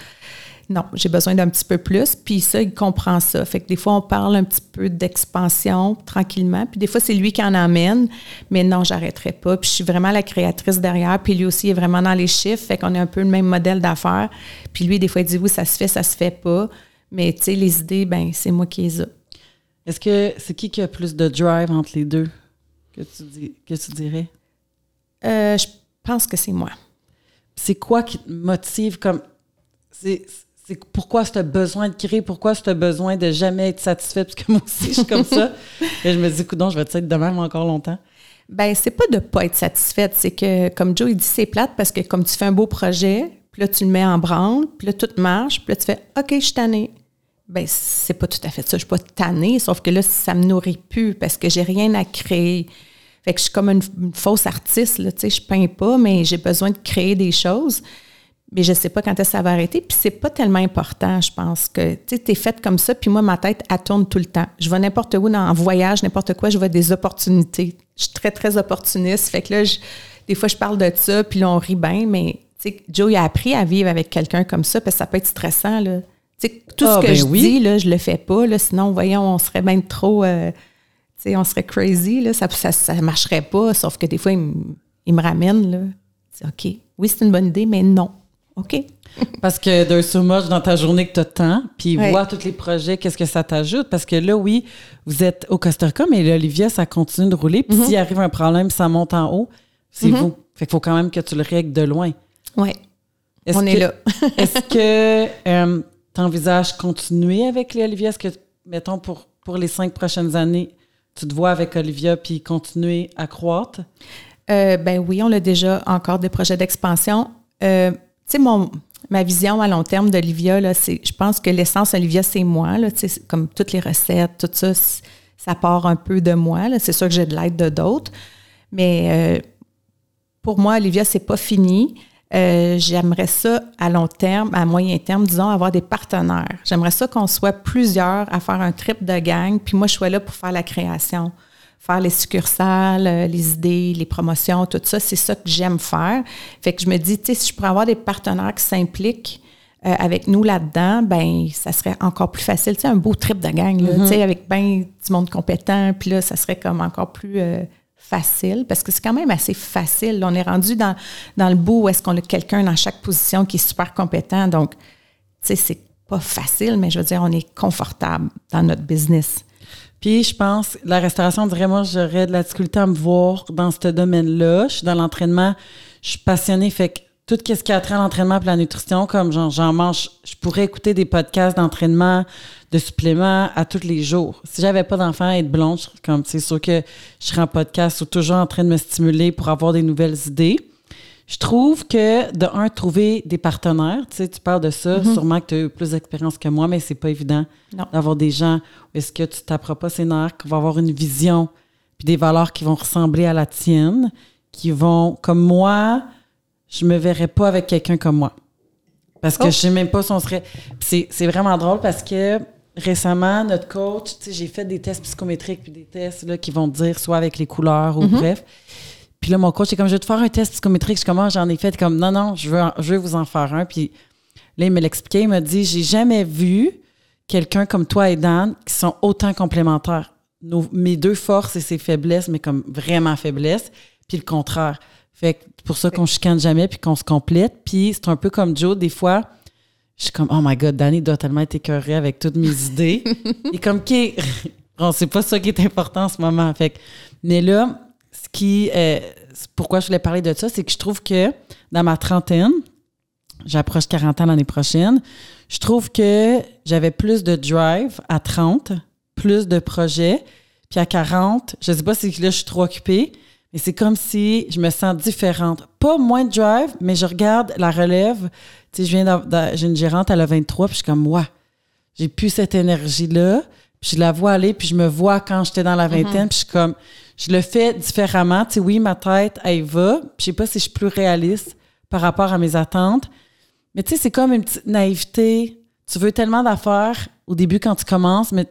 Non, j'ai besoin d'un petit peu plus. Puis ça, il comprend ça. Fait que des fois, on parle un petit peu d'expansion tranquillement. Puis des fois, c'est lui qui en amène. Mais non, j'arrêterai pas. Puis je suis vraiment la créatrice derrière. Puis lui aussi est vraiment dans les chiffres. Fait qu'on a un peu le même modèle d'affaires. Puis lui, des fois, il dit oui, ça se fait, ça se fait pas. Mais tu sais, les idées, ben c'est moi qui les ai. Est-ce que c'est qui qui a plus de drive entre les deux que tu, dis, que tu dirais? Euh, je pense que c'est moi. C'est quoi qui te motive comme. C'est, pourquoi as besoin de créer, pourquoi tu as besoin de jamais être satisfait, parce que moi aussi, je suis comme ça. Et je me dis, non, je vais être de même encore longtemps. Ben, c'est pas de pas être satisfaite, c'est que, comme Joe, il dit, c'est plate parce que comme tu fais un beau projet, puis là, tu le mets en branle, puis là, tout marche, puis là, tu fais, OK, je suis tannée. Ben, c'est pas tout à fait ça. Je suis pas tannée, sauf que là, ça me nourrit plus parce que j'ai rien à créer. Fait que je suis comme une, fausse artiste, là, tu sais, je peins pas, mais j'ai besoin de créer des choses. Mais je sais pas quand est-ce que ça va arrêter. Puis c'est pas tellement important, je pense, que, tu sais, es faite comme ça, puis moi, ma tête, elle tourne tout le temps. Je vais n'importe où, dans, en voyage, n'importe quoi, je vois des opportunités. Je suis très, très opportuniste. Fait que là, des fois, je parle de ça, puis là, on rit bien, mais, tu sais, Joe, il a appris à vivre avec quelqu'un comme ça, parce que ça peut être stressant, là tout ce ah, que ben je dis, là, je le fais pas. Là, sinon, voyons, on serait bien trop. Euh, on serait crazy. Là, ça ne marcherait pas. Sauf que des fois, il, me ramène. Là. OK. Oui, c'est une bonne idée, mais non. OK. Parce que d'un so much dans ta journée que tu as temps, puis voir tous les projets, qu'est-ce que ça t'ajoute? Parce que là, oui, vous êtes au Costa Rica, mais l'Olivia, ça continue de rouler. Puis mm-hmm. s'il arrive un problème, ça monte en haut, c'est mm-hmm. vous. Fait qu'il faut quand même que tu le règles de loin. Oui. On est là. est-ce que euh, t'envisages continuer avec les Olivia? Est-ce que, mettons, pour, les cinq prochaines années, tu te vois avec Olivia puis continuer à croître? Euh, ben oui, on a déjà encore des projets d'expansion. Euh, tu sais, ma vision à long terme d'Olivia, c'est, je pense que l'essence Olivia, c'est moi, là, comme toutes les recettes, tout ça, ça part un peu de moi. C'est sûr que j'ai de l'aide de d'autres. Mais euh, pour moi, Olivia, c'est pas fini. Euh, j'aimerais ça à long terme, à moyen terme, disons, avoir des partenaires. J'aimerais ça qu'on soit plusieurs à faire un trip de gang, puis moi, je sois là pour faire la création, faire les succursales, euh, les idées, les promotions, tout ça. C'est ça que j'aime faire. Fait que je me dis, tu sais, si je pourrais avoir des partenaires qui s'impliquent, euh, avec nous là-dedans, ben ça serait encore plus facile. Tu sais, un beau trip de gang, là, tu sais, mm-hmm. avec ben du monde compétent, puis là, ça serait comme encore plus facile, parce que c'est quand même assez facile. On est rendu dans, dans le bout où est-ce qu'on a quelqu'un dans chaque position qui est super compétent. Donc, tu sais, c'est pas facile, mais je veux dire, on est confortable dans notre business. Puis, je pense, la restauration, dirait, moi, j'aurais de la difficulté à me voir dans ce domaine-là. Je suis dans l'entraînement, je suis passionnée, fait que tout ce qui a trait à l'entraînement et la nutrition, comme j'en mange, je pourrais écouter des podcasts d'entraînement, de suppléments à tous les jours. Si j'avais pas d'enfant et être blonde, comme c'est sûr que je serais en podcast ou toujours en train de me stimuler pour avoir des nouvelles idées. Je trouve que, de un, trouver des partenaires, tu sais, tu parles de ça, mm-hmm. sûrement que tu as eu plus d'expérience que moi, mais c'est pas évident d'avoir des gens où est-ce que tu t'apprends pas ses nerfs, qui vont avoir une vision, puis des valeurs qui vont ressembler à la tienne, qui vont, comme moi, je me verrais pas avec quelqu'un comme moi. Parce que oh. je sais même pas si on serait. C'est vraiment drôle parce que récemment, notre coach, tu sais, j'ai fait des tests psychométriques puis des tests là, qui vont dire soit avec les couleurs ou mm-hmm. bref. Puis là, mon coach est comme, je vais te faire un test psychométrique. Je commence, j'en ai fait comme, non, non, je veux, je veux vous en faire un. Puis là, il me l'expliquait. Il m'a dit, j'ai jamais vu quelqu'un comme toi et Dan qui sont autant complémentaires. Nos, mes deux forces et ses faiblesses, mais comme vraiment faiblesses, puis le contraire. Fait que c'est pour ça qu'on chicane jamais puis qu'on se complète. Puis c'est un peu comme Joe, des fois, je suis comme, oh my God, Danny doit tellement être écœuré avec toutes mes idées. Et comme, OK, bon, c'est pas ça qui est important en ce moment. Fait que, mais là, ce qui, euh, pourquoi je voulais parler de ça, c'est que je trouve que dans ma trentaine, j'approche 40 ans l'année prochaine, je trouve que j'avais plus de drive à 30, plus de projets. Puis à 40, je sais pas si là je suis trop occupée, mais c'est comme si je me sens différente. Pas moins de drive, mais je regarde la relève. Tu sais, je viens j'ai une gérante, elle a 23, puis je suis comme, moi, j'ai plus cette énergie-là. Puis je la vois aller, puis je me vois quand j'étais dans la mm-hmm. vingtaine, puis je suis comme, je le fais différemment. Tu sais, oui, ma tête, elle va. Puis je sais pas si je suis plus réaliste par rapport à mes attentes. Mais tu sais, c'est comme une petite naïveté. Tu veux tellement d'affaires au début quand tu commences, mais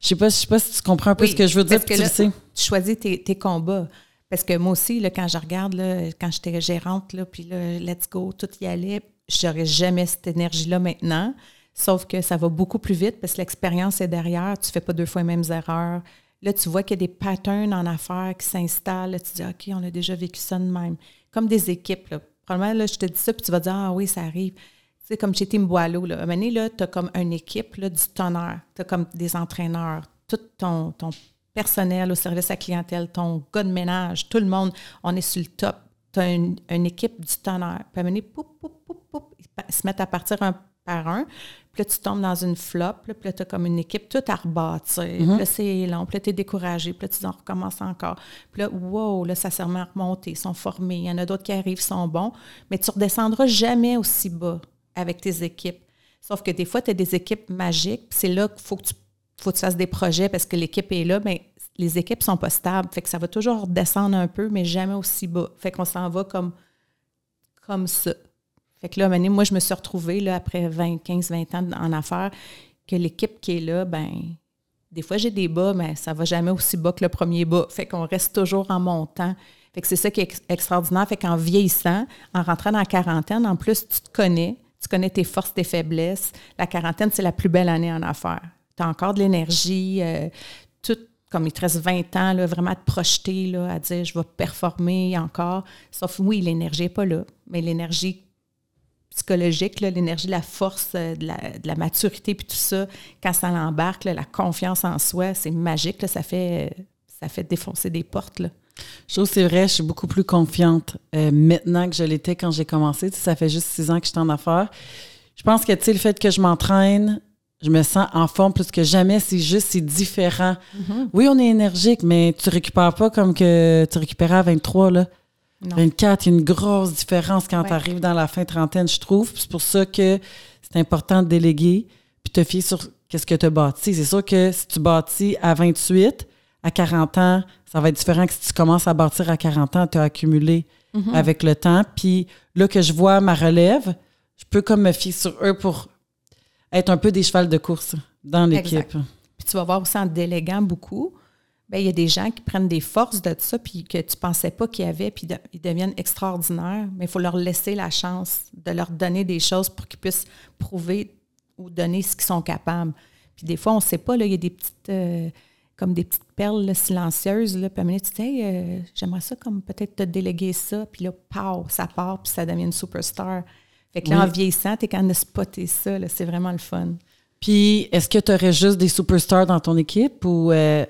je sais pas, je sais pas si tu comprends un peu ce que je veux dire. que tu, sais. tu choisis tes, tes combats. Parce que moi aussi, quand je regarde, quand j'étais gérante, puis là, let's go, tout y allait, j'aurais jamais cette énergie-là maintenant. Sauf que ça va beaucoup plus vite parce que l'expérience est derrière. Tu fais pas deux fois les mêmes erreurs. Là, tu vois qu'il y a des patterns en affaires qui s'installent. tu dis, OK, on a déjà vécu ça de même. Comme des équipes. Probablement, là, je te dis ça, puis tu vas dire, ah oui, ça arrive. Tu sais, comme chez Team Boileau, là. À un moment donné, tu as comme une équipe là, du tonnerre. Tu as comme des entraîneurs. Tout ton, ton personnel au service à clientèle, ton gars de ménage, tout le monde, on est sur le top. Tu as une, équipe du tonnerre. Puis moment donné, poup, poup, poup, ils se mettent à partir un par un. Puis là, tu tombes dans une flop. puis là, tu as comme une équipe toute à rebâtir. Puis là, c'est long. Puis là, tu es découragé. Puis là, tu dis, on recommence encore. Puis là, wow, là, ça s'est remis à remonter. Ils sont formés. Il y en a d'autres qui arrivent, sont bons. Mais tu ne redescendras jamais aussi bas avec tes équipes. Sauf que des fois, tu as des équipes magiques. Puis c'est là qu'il faut que tu faut que tu fasses des projets parce que l'équipe est là, mais les équipes sont pas stables. Fait que ça va toujours descendre un peu, mais jamais aussi bas. Fait qu'on s'en va comme, comme ça. Fait que là, moi, je me suis retrouvée, là, après 20, 15, 20 ans en affaires, que l'équipe qui est là, ben des fois, j'ai des bas, mais ça va jamais aussi bas que le premier bas. Fait qu'on reste toujours en montant. Fait que c'est ça qui est extraordinaire. Fait qu'en vieillissant, en rentrant dans la quarantaine, en plus, tu te connais, tu connais tes forces, tes faiblesses. La quarantaine, c'est la plus belle année en affaires tu as encore de l'énergie, euh, tout comme il te reste 20 ans, là, vraiment à te projeter, là, à dire je vais performer encore. Sauf oui, l'énergie n'est pas là, mais l'énergie psychologique, l'énergie, la force, euh, de la, de la, maturité, puis tout ça, quand ça l'embarque, la confiance en soi, c'est magique, ça, fait, ça fait défoncer des portes. Là. Je trouve c'est vrai, je suis beaucoup plus confiante euh, maintenant que je l'étais quand j'ai commencé. ça fait juste six ans que je suis en affaires. Je pense que le fait que je m'entraîne, je me sens en forme plus que jamais. C'est juste, c'est différent. Mm-hmm. Oui, on est énergique, mais tu récupères pas comme que tu récupérais à 23, là. 24, il y a une grosse différence quand tu arrives dans la fin trentaine, je trouve. C'est pour ça que c'est important de déléguer puis te fier sur qu'est-ce que tu as bâti. C'est sûr que si tu bâtis à 28, à 40 ans, ça va être différent que si tu commences à bâtir à 40 ans, tu as accumulé mm-hmm. avec le temps. Puis là que je vois ma relève, je peux comme me fier sur eux pour être un peu des chevals de course dans l'équipe. Puis tu vas voir aussi en déléguant beaucoup, bien, il y a des gens qui prennent des forces de ça, puis que tu pensais pas qu'il y avait, puis ils deviennent extraordinaires. Mais il faut leur laisser la chance de leur donner des choses pour qu'ils puissent prouver ou donner ce qu'ils sont capables. Puis des fois, on ne sait pas, là, il y a des petites, euh, comme des petites perles silencieuses. Là, puis à un moment tu dis, euh, j'aimerais ça comme peut-être te déléguer ça, puis là, pow, ça part, puis ça devient une superstar. Fait que là, en vieillissant, tu es quand même de spotter ça. C'est vraiment le fun. Puis, est-ce que tu aurais juste des superstars dans ton équipe ou euh,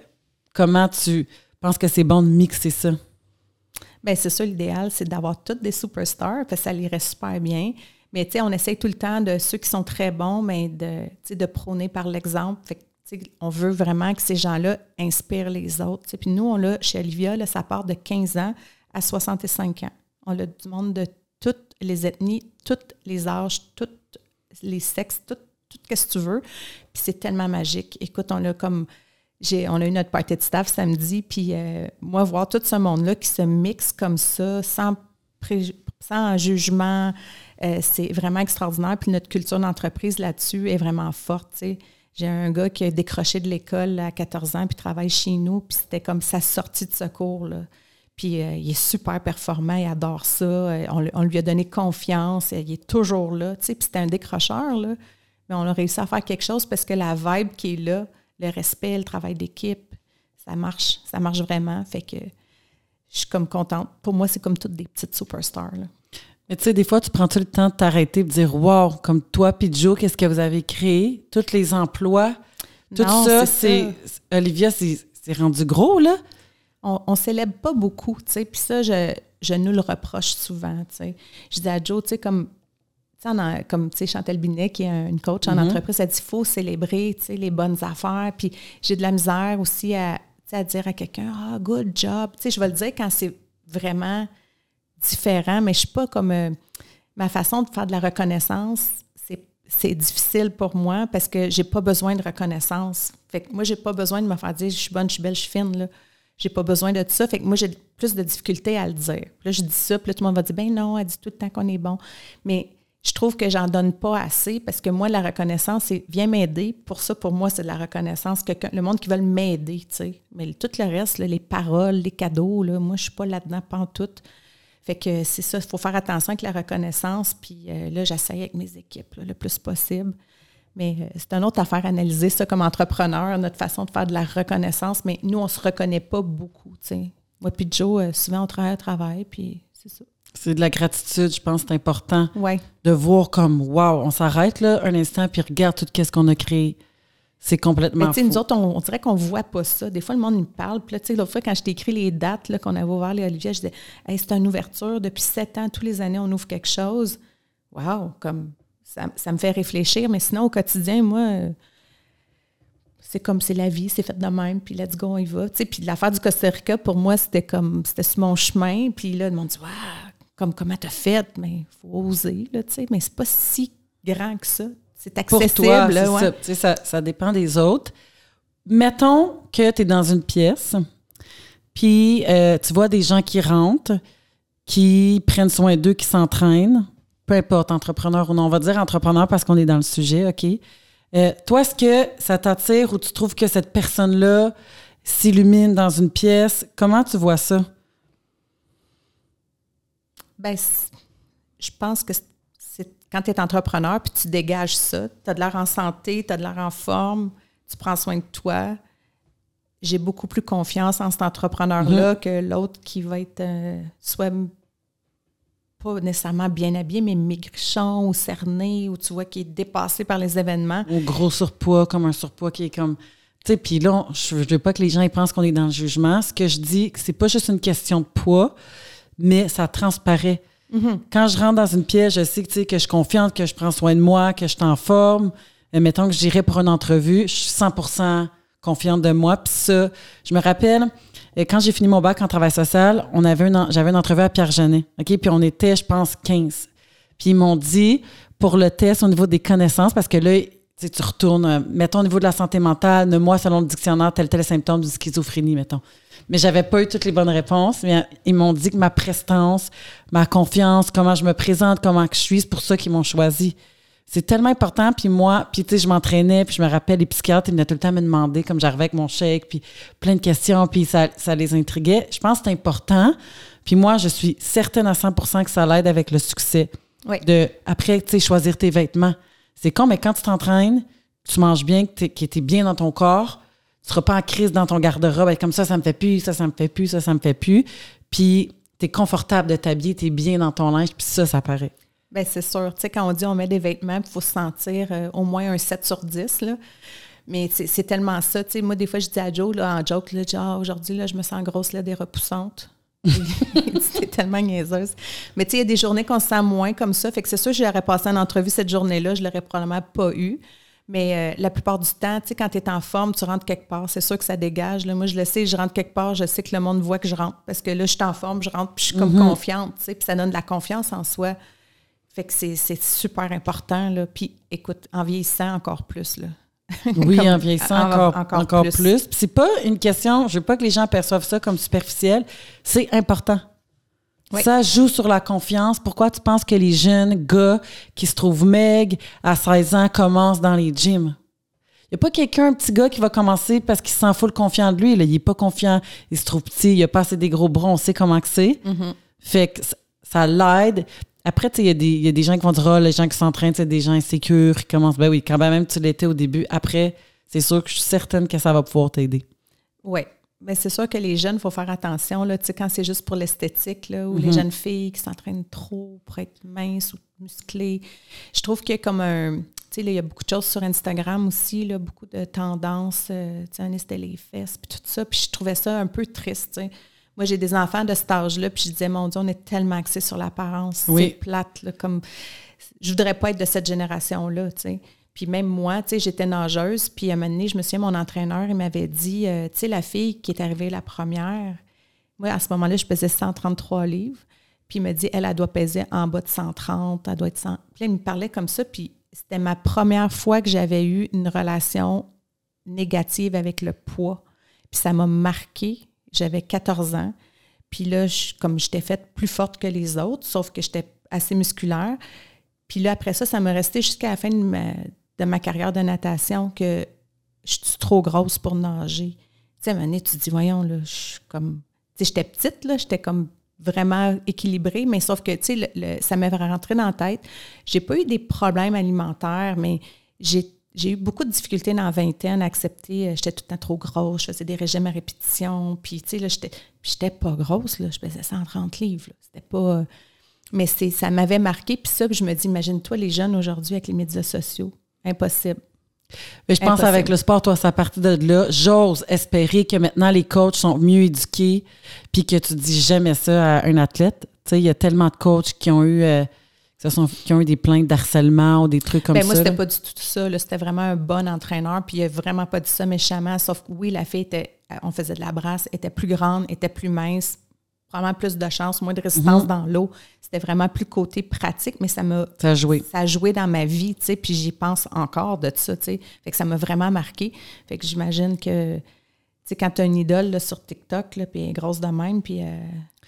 comment tu penses que c'est bon de mixer ça? Bien, c'est ça l'idéal, c'est d'avoir toutes des superstars parce que ça irait super bien. Mais tu sais, on essaye tout le temps de ceux qui sont très bons, mais de, de prôner par l'exemple. Fait que, on veut vraiment que ces gens-là inspirent les autres. Puis nous, on l'a, chez Olivia, là, ça part de 15 ans à 65 ans. On a du monde de toutes les ethnies, tous les âges, tous les sexes, tout, ce que tu veux. Puis c'est tellement magique. Écoute, on a comme on a eu notre party de staff samedi, puis euh, moi, voir tout ce monde-là qui se mixe comme ça, sans, sans jugement, euh, c'est vraiment extraordinaire. Puis notre culture d'entreprise là-dessus est vraiment forte. J'ai un gars qui a décroché de l'école à 14 ans, puis travaille chez nous, puis c'était comme sa sortie de secours. Là. Puis euh, il est super performant, il adore ça. Euh, on, lui a donné confiance, il est toujours là. Tu sais, puis c'était un décrocheur, là. Mais on a réussi à faire quelque chose parce que la vibe qui est là, le respect, le travail d'équipe, ça marche, ça marche vraiment. Fait que je suis comme contente. Pour moi, c'est comme toutes des petites superstars. Là. Mais tu sais, des fois, tu prends tout le temps de t'arrêter et de dire Wow, comme toi, puis Joe, qu'est-ce que vous avez créé? Tous les emplois, tout ça, c'est. Olivia, c'est rendu gros, là? On, on célèbre pas beaucoup, tu sais. Puis ça, je, je nous le reproche souvent, tu sais. Je dis à Joe, tu sais, comme comme tu sais Chantal Binet qui est une coach en mm-hmm. entreprise elle dit faut célébrer tu sais les bonnes affaires puis j'ai de la misère aussi à, à dire à quelqu'un ah good job tu sais je vais le dire quand c'est vraiment différent mais je suis pas comme euh, ma façon de faire de la reconnaissance c'est difficile pour moi parce que j'ai pas besoin de reconnaissance fait que moi j'ai pas besoin de me faire dire je suis bonne je suis belle je suis fine là j'ai pas besoin de ça. Fait que moi, j'ai plus de difficultés à le dire. là, je dis ça, puis là, tout le monde va dire, ben non, elle dit tout le temps qu'on est bon. Mais je trouve que j'en donne pas assez parce que moi, la reconnaissance, c'est viens m'aider. Pour ça, pour moi, c'est de la reconnaissance. Que, le monde qui veut m'aider, tu sais. Mais tout le reste, les paroles, les cadeaux, là, moi, je suis pas là-dedans, pas en tout. Fait que c'est ça, il faut faire attention avec la reconnaissance. Puis euh, là, j'essaye avec mes équipes le plus possible. Mais euh, c'est une autre affaire analyser ça comme entrepreneur, notre façon de faire de la reconnaissance. Mais nous, on se reconnaît pas beaucoup. Moi puis Joe, euh, souvent, on travaille au travail, puis c'est ça. C'est de la gratitude, je pense, c'est important. De voir comme, wow, on s'arrête là un instant puis regarde tout ce qu'on a créé. C'est complètement Mais nous autres, on, dirait qu'on voit pas ça. Des fois, le monde nous parle. Puis là, tu sais, l'autre fois, quand je t'ai écrit les dates qu'on avait ouvert les Olivier, je disais, hey, c'est une ouverture. Depuis sept ans, tous les années, on ouvre quelque chose. Wow, comme, ça, ça me fait réfléchir. Mais sinon, au quotidien, moi, c'est comme c'est la vie, c'est fait de même, puis let's go, on y va. Tu sais, puis l'affaire du Costa Rica, pour moi, c'était comme, c'était sur mon chemin. Puis là, le monde dit, waouh, comme comment t'as fait, mais il faut oser, là, tu sais. Mais c'est pas si grand que ça. C'est accessible. Pour toi, ça, ça, ça, dépend des autres. Mettons que tu es dans une pièce, puis euh, tu vois des gens qui rentrent, qui prennent soin d'eux, qui s'entraînent, peu importe, entrepreneur ou non, on va dire entrepreneur parce qu'on est dans le sujet, OK? Euh, toi, est-ce que ça t'attire ou tu trouves que cette personne-là s'illumine dans une pièce? Comment tu vois ça? Ben, je pense que c'est quand tu es entrepreneur puis tu dégages ça, tu as de l'air en santé, tu as de l'air en forme, tu prends soin de toi. J'ai beaucoup plus confiance en cet entrepreneur-là mm-hmm. que l'autre qui va être euh, soit pas nécessairement bien habillé, mais maigrichon ou cerné, ou tu vois qui est dépassé par les événements. Ou gros surpoids, comme un surpoids qui est comme. Tu sais, puis là, je veux pas que les gens pensent qu'on est dans le jugement. Ce que je dis, c'est pas juste une question de poids, mais ça transparaît. Mm-hmm. Quand je rentre dans une pièce, je sais que, que je suis confiante, que je prends soin de moi, que je suis en forme. Et mettons que j'irai pour une entrevue, je suis 100 confiante de moi. Puis ça, je me rappelle, euh, quand j'ai fini mon bac en travail social, on avait j'avais une entrevue à Pierre Genet. OK? Puis on était, je pense, 15. Puis ils m'ont dit, pour le test au niveau des connaissances, parce que là, tu retournes, euh, mettons au niveau de la santé mentale, de moi, selon le dictionnaire, tel tel symptôme de schizophrénie, mettons. Mais j'avais pas eu toutes les bonnes réponses. Mais ils m'ont dit que ma prestance, ma confiance, comment je me présente, comment je suis, c'est pour ça qu'ils m'ont choisi. C'est tellement important. Puis moi, puis tu sais, je m'entraînais, puis je me rappelle, les psychiatres, ils venaient tout le temps me demander, comme j'arrivais avec mon chèque, puis plein de questions, puis ça, ça les intriguait. Je pense que c'est important. Puis moi, je suis certaine à 100% que ça l'aide avec le succès. Oui. De, après, tu sais, choisir tes vêtements. C'est con, mais quand tu t'entraînes, tu manges bien, que tu es bien dans ton corps, tu seras pas en crise dans ton garde-robe, comme ça, ça me fait plus, ça, ça me fait plus, ça, ça me fait plus. Puis tu es confortable de t'habiller, tu es bien dans ton linge, puis ça, ça paraît. Bien, c'est sûr. Tu sais, quand on dit on met des vêtements, il faut se sentir euh, au moins un 7 sur 10, là. Mais c'est tellement ça. Tu sais, moi, des fois, je dis à Joe, là, en joke, là, ah, aujourd'hui, là, je me sens grosse, là, des repoussantes. c'est tellement niaiseuse. Mais tu sais, il y a des journées qu'on se sent moins comme ça. Fait que c'est sûr, j'aurais passé en entrevue cette journée-là, je l'aurais probablement pas eu. Mais euh, la plupart du temps, tu sais, quand tu es en forme, tu rentres quelque part. C'est sûr que ça dégage. Là. Moi, je le sais, je rentre quelque part, je sais que le monde voit que je rentre. Parce que là, je suis en forme, je rentre, puis je suis comme mm-hmm. confiante. Tu sais, puis ça donne de la confiance en soi. Fait que c'est super important. Là. Puis écoute, en vieillissant encore plus. Là. Oui, en vieillissant encore, encore, plus. c'est pas une question, je veux pas que les gens perçoivent ça comme superficiel. C'est important. Ça joue sur la confiance. Pourquoi tu penses que les jeunes gars qui se trouvent meg à 16 ans commencent dans les gyms? Il n'y a pas quelqu'un, un petit gars, qui va commencer parce qu'il se sent full confiant de lui. Là. Il n'est pas confiant, il se trouve petit, il a pas assez des gros bras, on sait comment que c'est. Mm-hmm. Fait que ça l'aide. Après, il y, a des gens qui vont dire, oh, les gens qui s'entraînent, c'est des gens insécures, qui commencent. Ben oui, quand même tu l'étais au début. Après, c'est sûr que je suis certaine que ça va pouvoir t'aider. Oui. ben, c'est sûr que les jeunes, il faut faire attention. Là, quand c'est juste pour l'esthétique, ou les mhm. jeunes filles qui s'entraînent trop pour être minces ou musclées. Je trouve qu'il y a comme un. Tu sais, il y a beaucoup de choses sur Instagram aussi, là, beaucoup de tendances. Euh, tu sais, les fesses, puis tout ça. Puis je trouvais ça un peu triste. Moi, j'ai des enfants de cet âge-là, puis je disais, mon Dieu, on est tellement axé sur l'apparence. C'est plate, là, comme. Je voudrais pas être de cette génération-là, tu sais. Puis même moi, tu sais, j'étais nageuse. Puis à un moment donné, je me souviens, mon entraîneur, il m'avait dit, euh, tu sais, la fille qui est arrivée la première, moi, à ce moment-là, je pesais 133 livres. Puis il me dit, elle, elle doit peser en bas de 130, elle doit être 100. Puis là, il me parlait comme ça. Puis c'était ma première fois que j'avais eu une relation négative avec le poids. Puis ça m'a marqué. J'avais 14 ans. Puis là, je, comme j'étais faite plus forte que les autres, sauf que j'étais assez musculaire. Puis là, après ça, ça m'a resté jusqu'à la fin de ma, carrière de natation que je suis trop grosse pour nager. Tu sais, à tu te dis, voyons, là, je suis comme. Tu sais, j'étais petite, là, j'étais comme vraiment équilibrée, mais sauf que, tu sais, ça m'avait rentré dans la tête. J'ai pas eu des problèmes alimentaires, mais j'ai eu beaucoup de difficultés dans la vingtaine à accepter. Euh, j'étais tout le temps trop grosse, je faisais des régimes à répétition. Puis, tu sais, là, j'étais pas grosse, là. Je pesais 130 livres. C'était pas. Mais ça m'avait marqué. Puis ça, je me dis, imagine-toi les jeunes aujourd'hui avec les médias sociaux. Impossible. Mais je pense avec le sport, toi, ça partie de là. J'ose espérer que maintenant les coachs sont mieux éduqués, puis que tu dis jamais ça à un athlète. Tu sais, il y a tellement de coachs qui ont eu, euh, qui ont eu des plaintes d'harcèlement ou des trucs comme ben, ça. Moi, c'était pas du tout ça. C'était vraiment un bon entraîneur, puis il a vraiment pas dit ça méchamment. Sauf que oui, la fille était, on faisait de la brasse, était plus grande, était plus mince, probablement plus de chance, moins de résistance mhm. dans l'eau. C'était vraiment plus côté pratique, mais ça m'a. Ça a joué. Ça a joué dans ma vie, tu sais, puis j'y pense encore de ça, tu sais. Fait que ça m'a vraiment marqué. Fait que j'imagine que, sais, quand tu as une idole là, sur TikTok, là, puis elle est grosse de même, puis euh,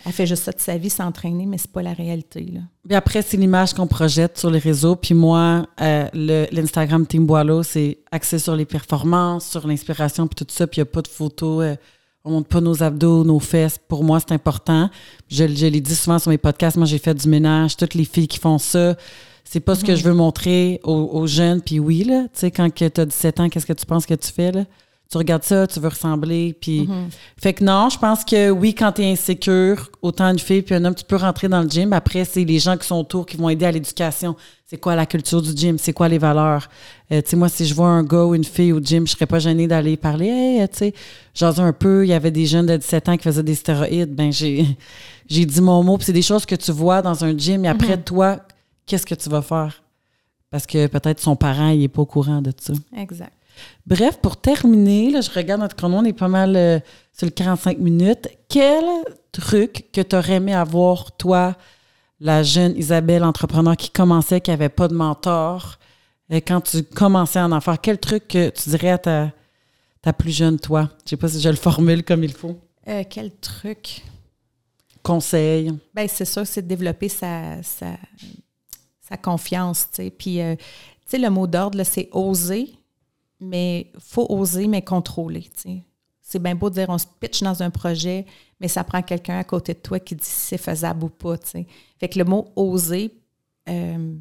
elle fait juste ça de sa vie, s'entraîner, mais c'est pas la réalité, là. Puis après, c'est l'image qu'on projette sur les réseaux. Puis moi, euh, l'Instagram Team Boileau, c'est axé sur les performances, sur l'inspiration, puis tout ça, puis il n'y a pas de photos. Euh, on montre pas nos abdos, nos fesses. Pour moi, c'est important. Je, je l'ai dit souvent sur mes podcasts. Moi, j'ai fait du ménage. Toutes les filles qui font ça, c'est pas ce que mhm. je veux montrer aux, jeunes. Puis oui, là, tu sais, quand tu as 17 ans, qu'est-ce que tu penses que tu fais, là? Tu regardes ça, tu veux ressembler. Puis... Mhm. Fait que non, je pense que oui, quand tu es insécure, autant une fille puis un homme, tu peux rentrer dans le gym. Après, c'est les gens qui sont autour qui vont aider à l'éducation. C'est quoi la culture du gym? C'est quoi les valeurs? Euh, tu sais, moi, si je vois un gars ou une fille au gym, je serais pas gênée d'aller parler. Hey, tu sais, j'ose un peu. Il y avait des jeunes de 17 ans qui faisaient des stéroïdes. Ben, j'ai, j'ai dit mon mot. Puis c'est des choses que tu vois dans un gym. Et après, mhm. toi, qu'est-ce que tu vas faire? Parce que peut-être son parent, il est pas au courant de ça. Exact. Bref, pour terminer, là, je regarde notre chrono, on est pas mal euh, sur le 45 minutes. Quel truc que tu aurais aimé avoir, toi, la jeune Isabelle entrepreneur qui commençait, qui n'avait pas de mentor, et quand tu commençais à en faire, quel truc que tu dirais à ta, ta plus jeune toi? Je sais pas si je le formule comme il faut. Euh, quel truc? Conseil. Ben c'est ça, c'est de développer sa, sa, confiance, tu sais. Puis, euh, tu sais, le mot d'ordre, c'est oser, mais faut oser, mais contrôler, c'est bien beau de dire on se pitch dans un projet, mais ça prend quelqu'un à côté de toi qui dit si c'est faisable ou pas. Fait que le mot oser, euh,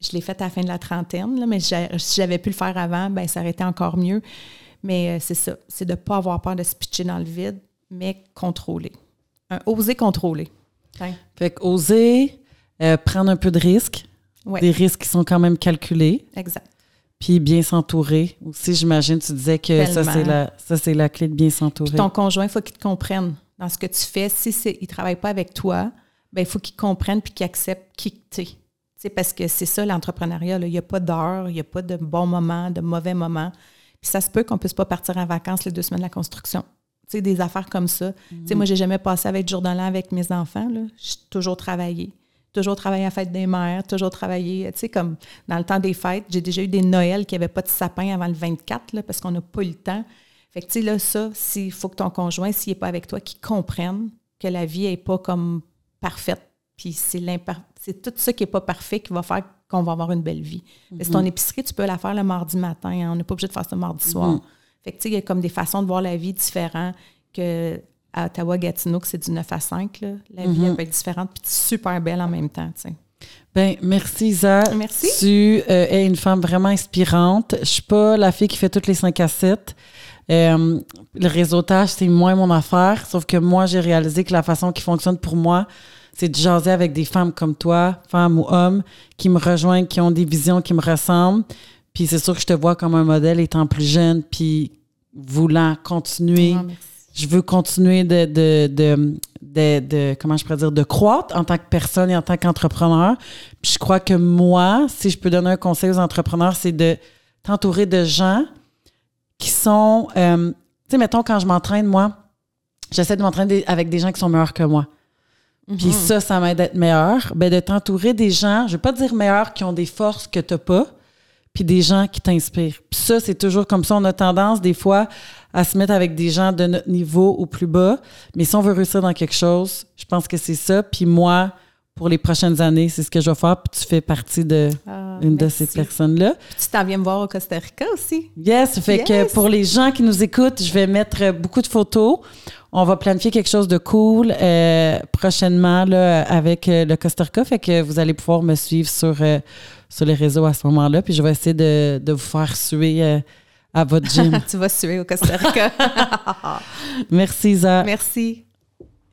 je l'ai fait à la fin de la trentaine, mais si j'avais pu le faire avant, ben ça aurait été encore mieux. Mais euh, c'est ça, c'est de ne pas avoir peur de se pitcher dans le vide, mais contrôler. oser contrôler. Fait que oser euh, prendre un peu de risques, des risques qui sont quand même calculés. Exact. Puis bien s'entourer. Aussi, j'imagine, tu disais que ça, c'est la, ça, c'est la clé de bien s'entourer. ton conjoint, il faut qu'il te comprenne dans ce que tu fais. Si il ne travaille pas avec toi, ben il faut qu'il comprenne puis qu'il accepte qui tu es. Parce que c'est ça, l'entrepreneuriat. Il n'y a pas d'heure, il n'y a pas de bon moment, de mauvais moment. Puis ça se peut qu'on ne puisse pas partir en vacances les deux semaines de la construction. Des affaires comme ça. Sais, moi, j'ai jamais passé avec jour de l'an avec mes enfants. J'ai toujours travaillé toujours travaillé à la fête des mères, toujours travaillé, tu sais, comme dans le temps des fêtes. J'ai déjà eu des Noëls qui n'avaient pas de sapin avant le 24, là, parce qu'on n'a pas eu le temps. Fait que, tu sais, là, ça, il faut que ton conjoint, s'il n'est pas avec toi, qu'il comprenne que la vie n'est pas comme parfaite. Puis c'est c'est tout ça qui n'est pas parfait qui va faire qu'on va avoir une belle vie. Mm ton épicerie, tu peux la faire le mardi matin. Hein. on n'est pas obligé de faire ça le mardi soir. Mhm. Fait que, tu sais, il y a comme des façons de voir la vie différentes que à Ottawa-Gatineau, que c'est du 9 à 5, là, la vie mhm. peut être différente puis super belle en même temps. Ben, merci Isa. Merci. Tu euh, es une femme vraiment inspirante. Je suis pas la fille qui fait toutes les 5 à 7. Euh, le réseautage, c'est moins mon affaire. Sauf que moi, j'ai réalisé que la façon qui fonctionne pour moi, c'est de jaser avec des femmes comme toi, femmes ou hommes, qui me rejoignent, qui ont des visions qui me ressemblent. Puis c'est sûr que je te vois comme un modèle étant plus jeune, puis voulant continuer. Ah, merci. Je veux continuer de, de, de, de, de- comment je pourrais dire, de croître en tant que personne et en tant qu'entrepreneur. Puis je crois que moi, si je peux donner un conseil aux entrepreneurs, c'est de t'entourer de gens qui sont, euh, tu sais, mettons, quand je m'entraîne, moi, j'essaie de m'entraîner avec des gens qui sont meilleurs que moi. Puis ça, ça m'aide à être meilleur. Ben, de t'entourer des gens, je vais pas dire meilleurs, qui ont des forces que tu n'as pas, puis des gens qui t'inspirent. Puis ça, c'est toujours comme ça. On a tendance, des fois, à se mettre avec des gens de notre niveau ou plus bas. Mais si on veut réussir dans quelque chose, je pense que c'est ça. Puis moi, pour les prochaines années, c'est ce que je vais faire. Puis tu fais partie de Ah, une de ces personnes-là. Tu t'en viens me voir au Costa Rica aussi. Yes, fait Yes. que pour les gens qui nous écoutent, je vais mettre euh, beaucoup de photos. On va planifier quelque chose de cool euh, prochainement là, avec euh, le Costa Rica. Fait que vous allez pouvoir me suivre sur, euh, sur les réseaux à ce moment-là. Puis je vais essayer de, de vous faire suer euh, à votre gym. tu vas suer au Costa Rica. Merci, Isa. Merci.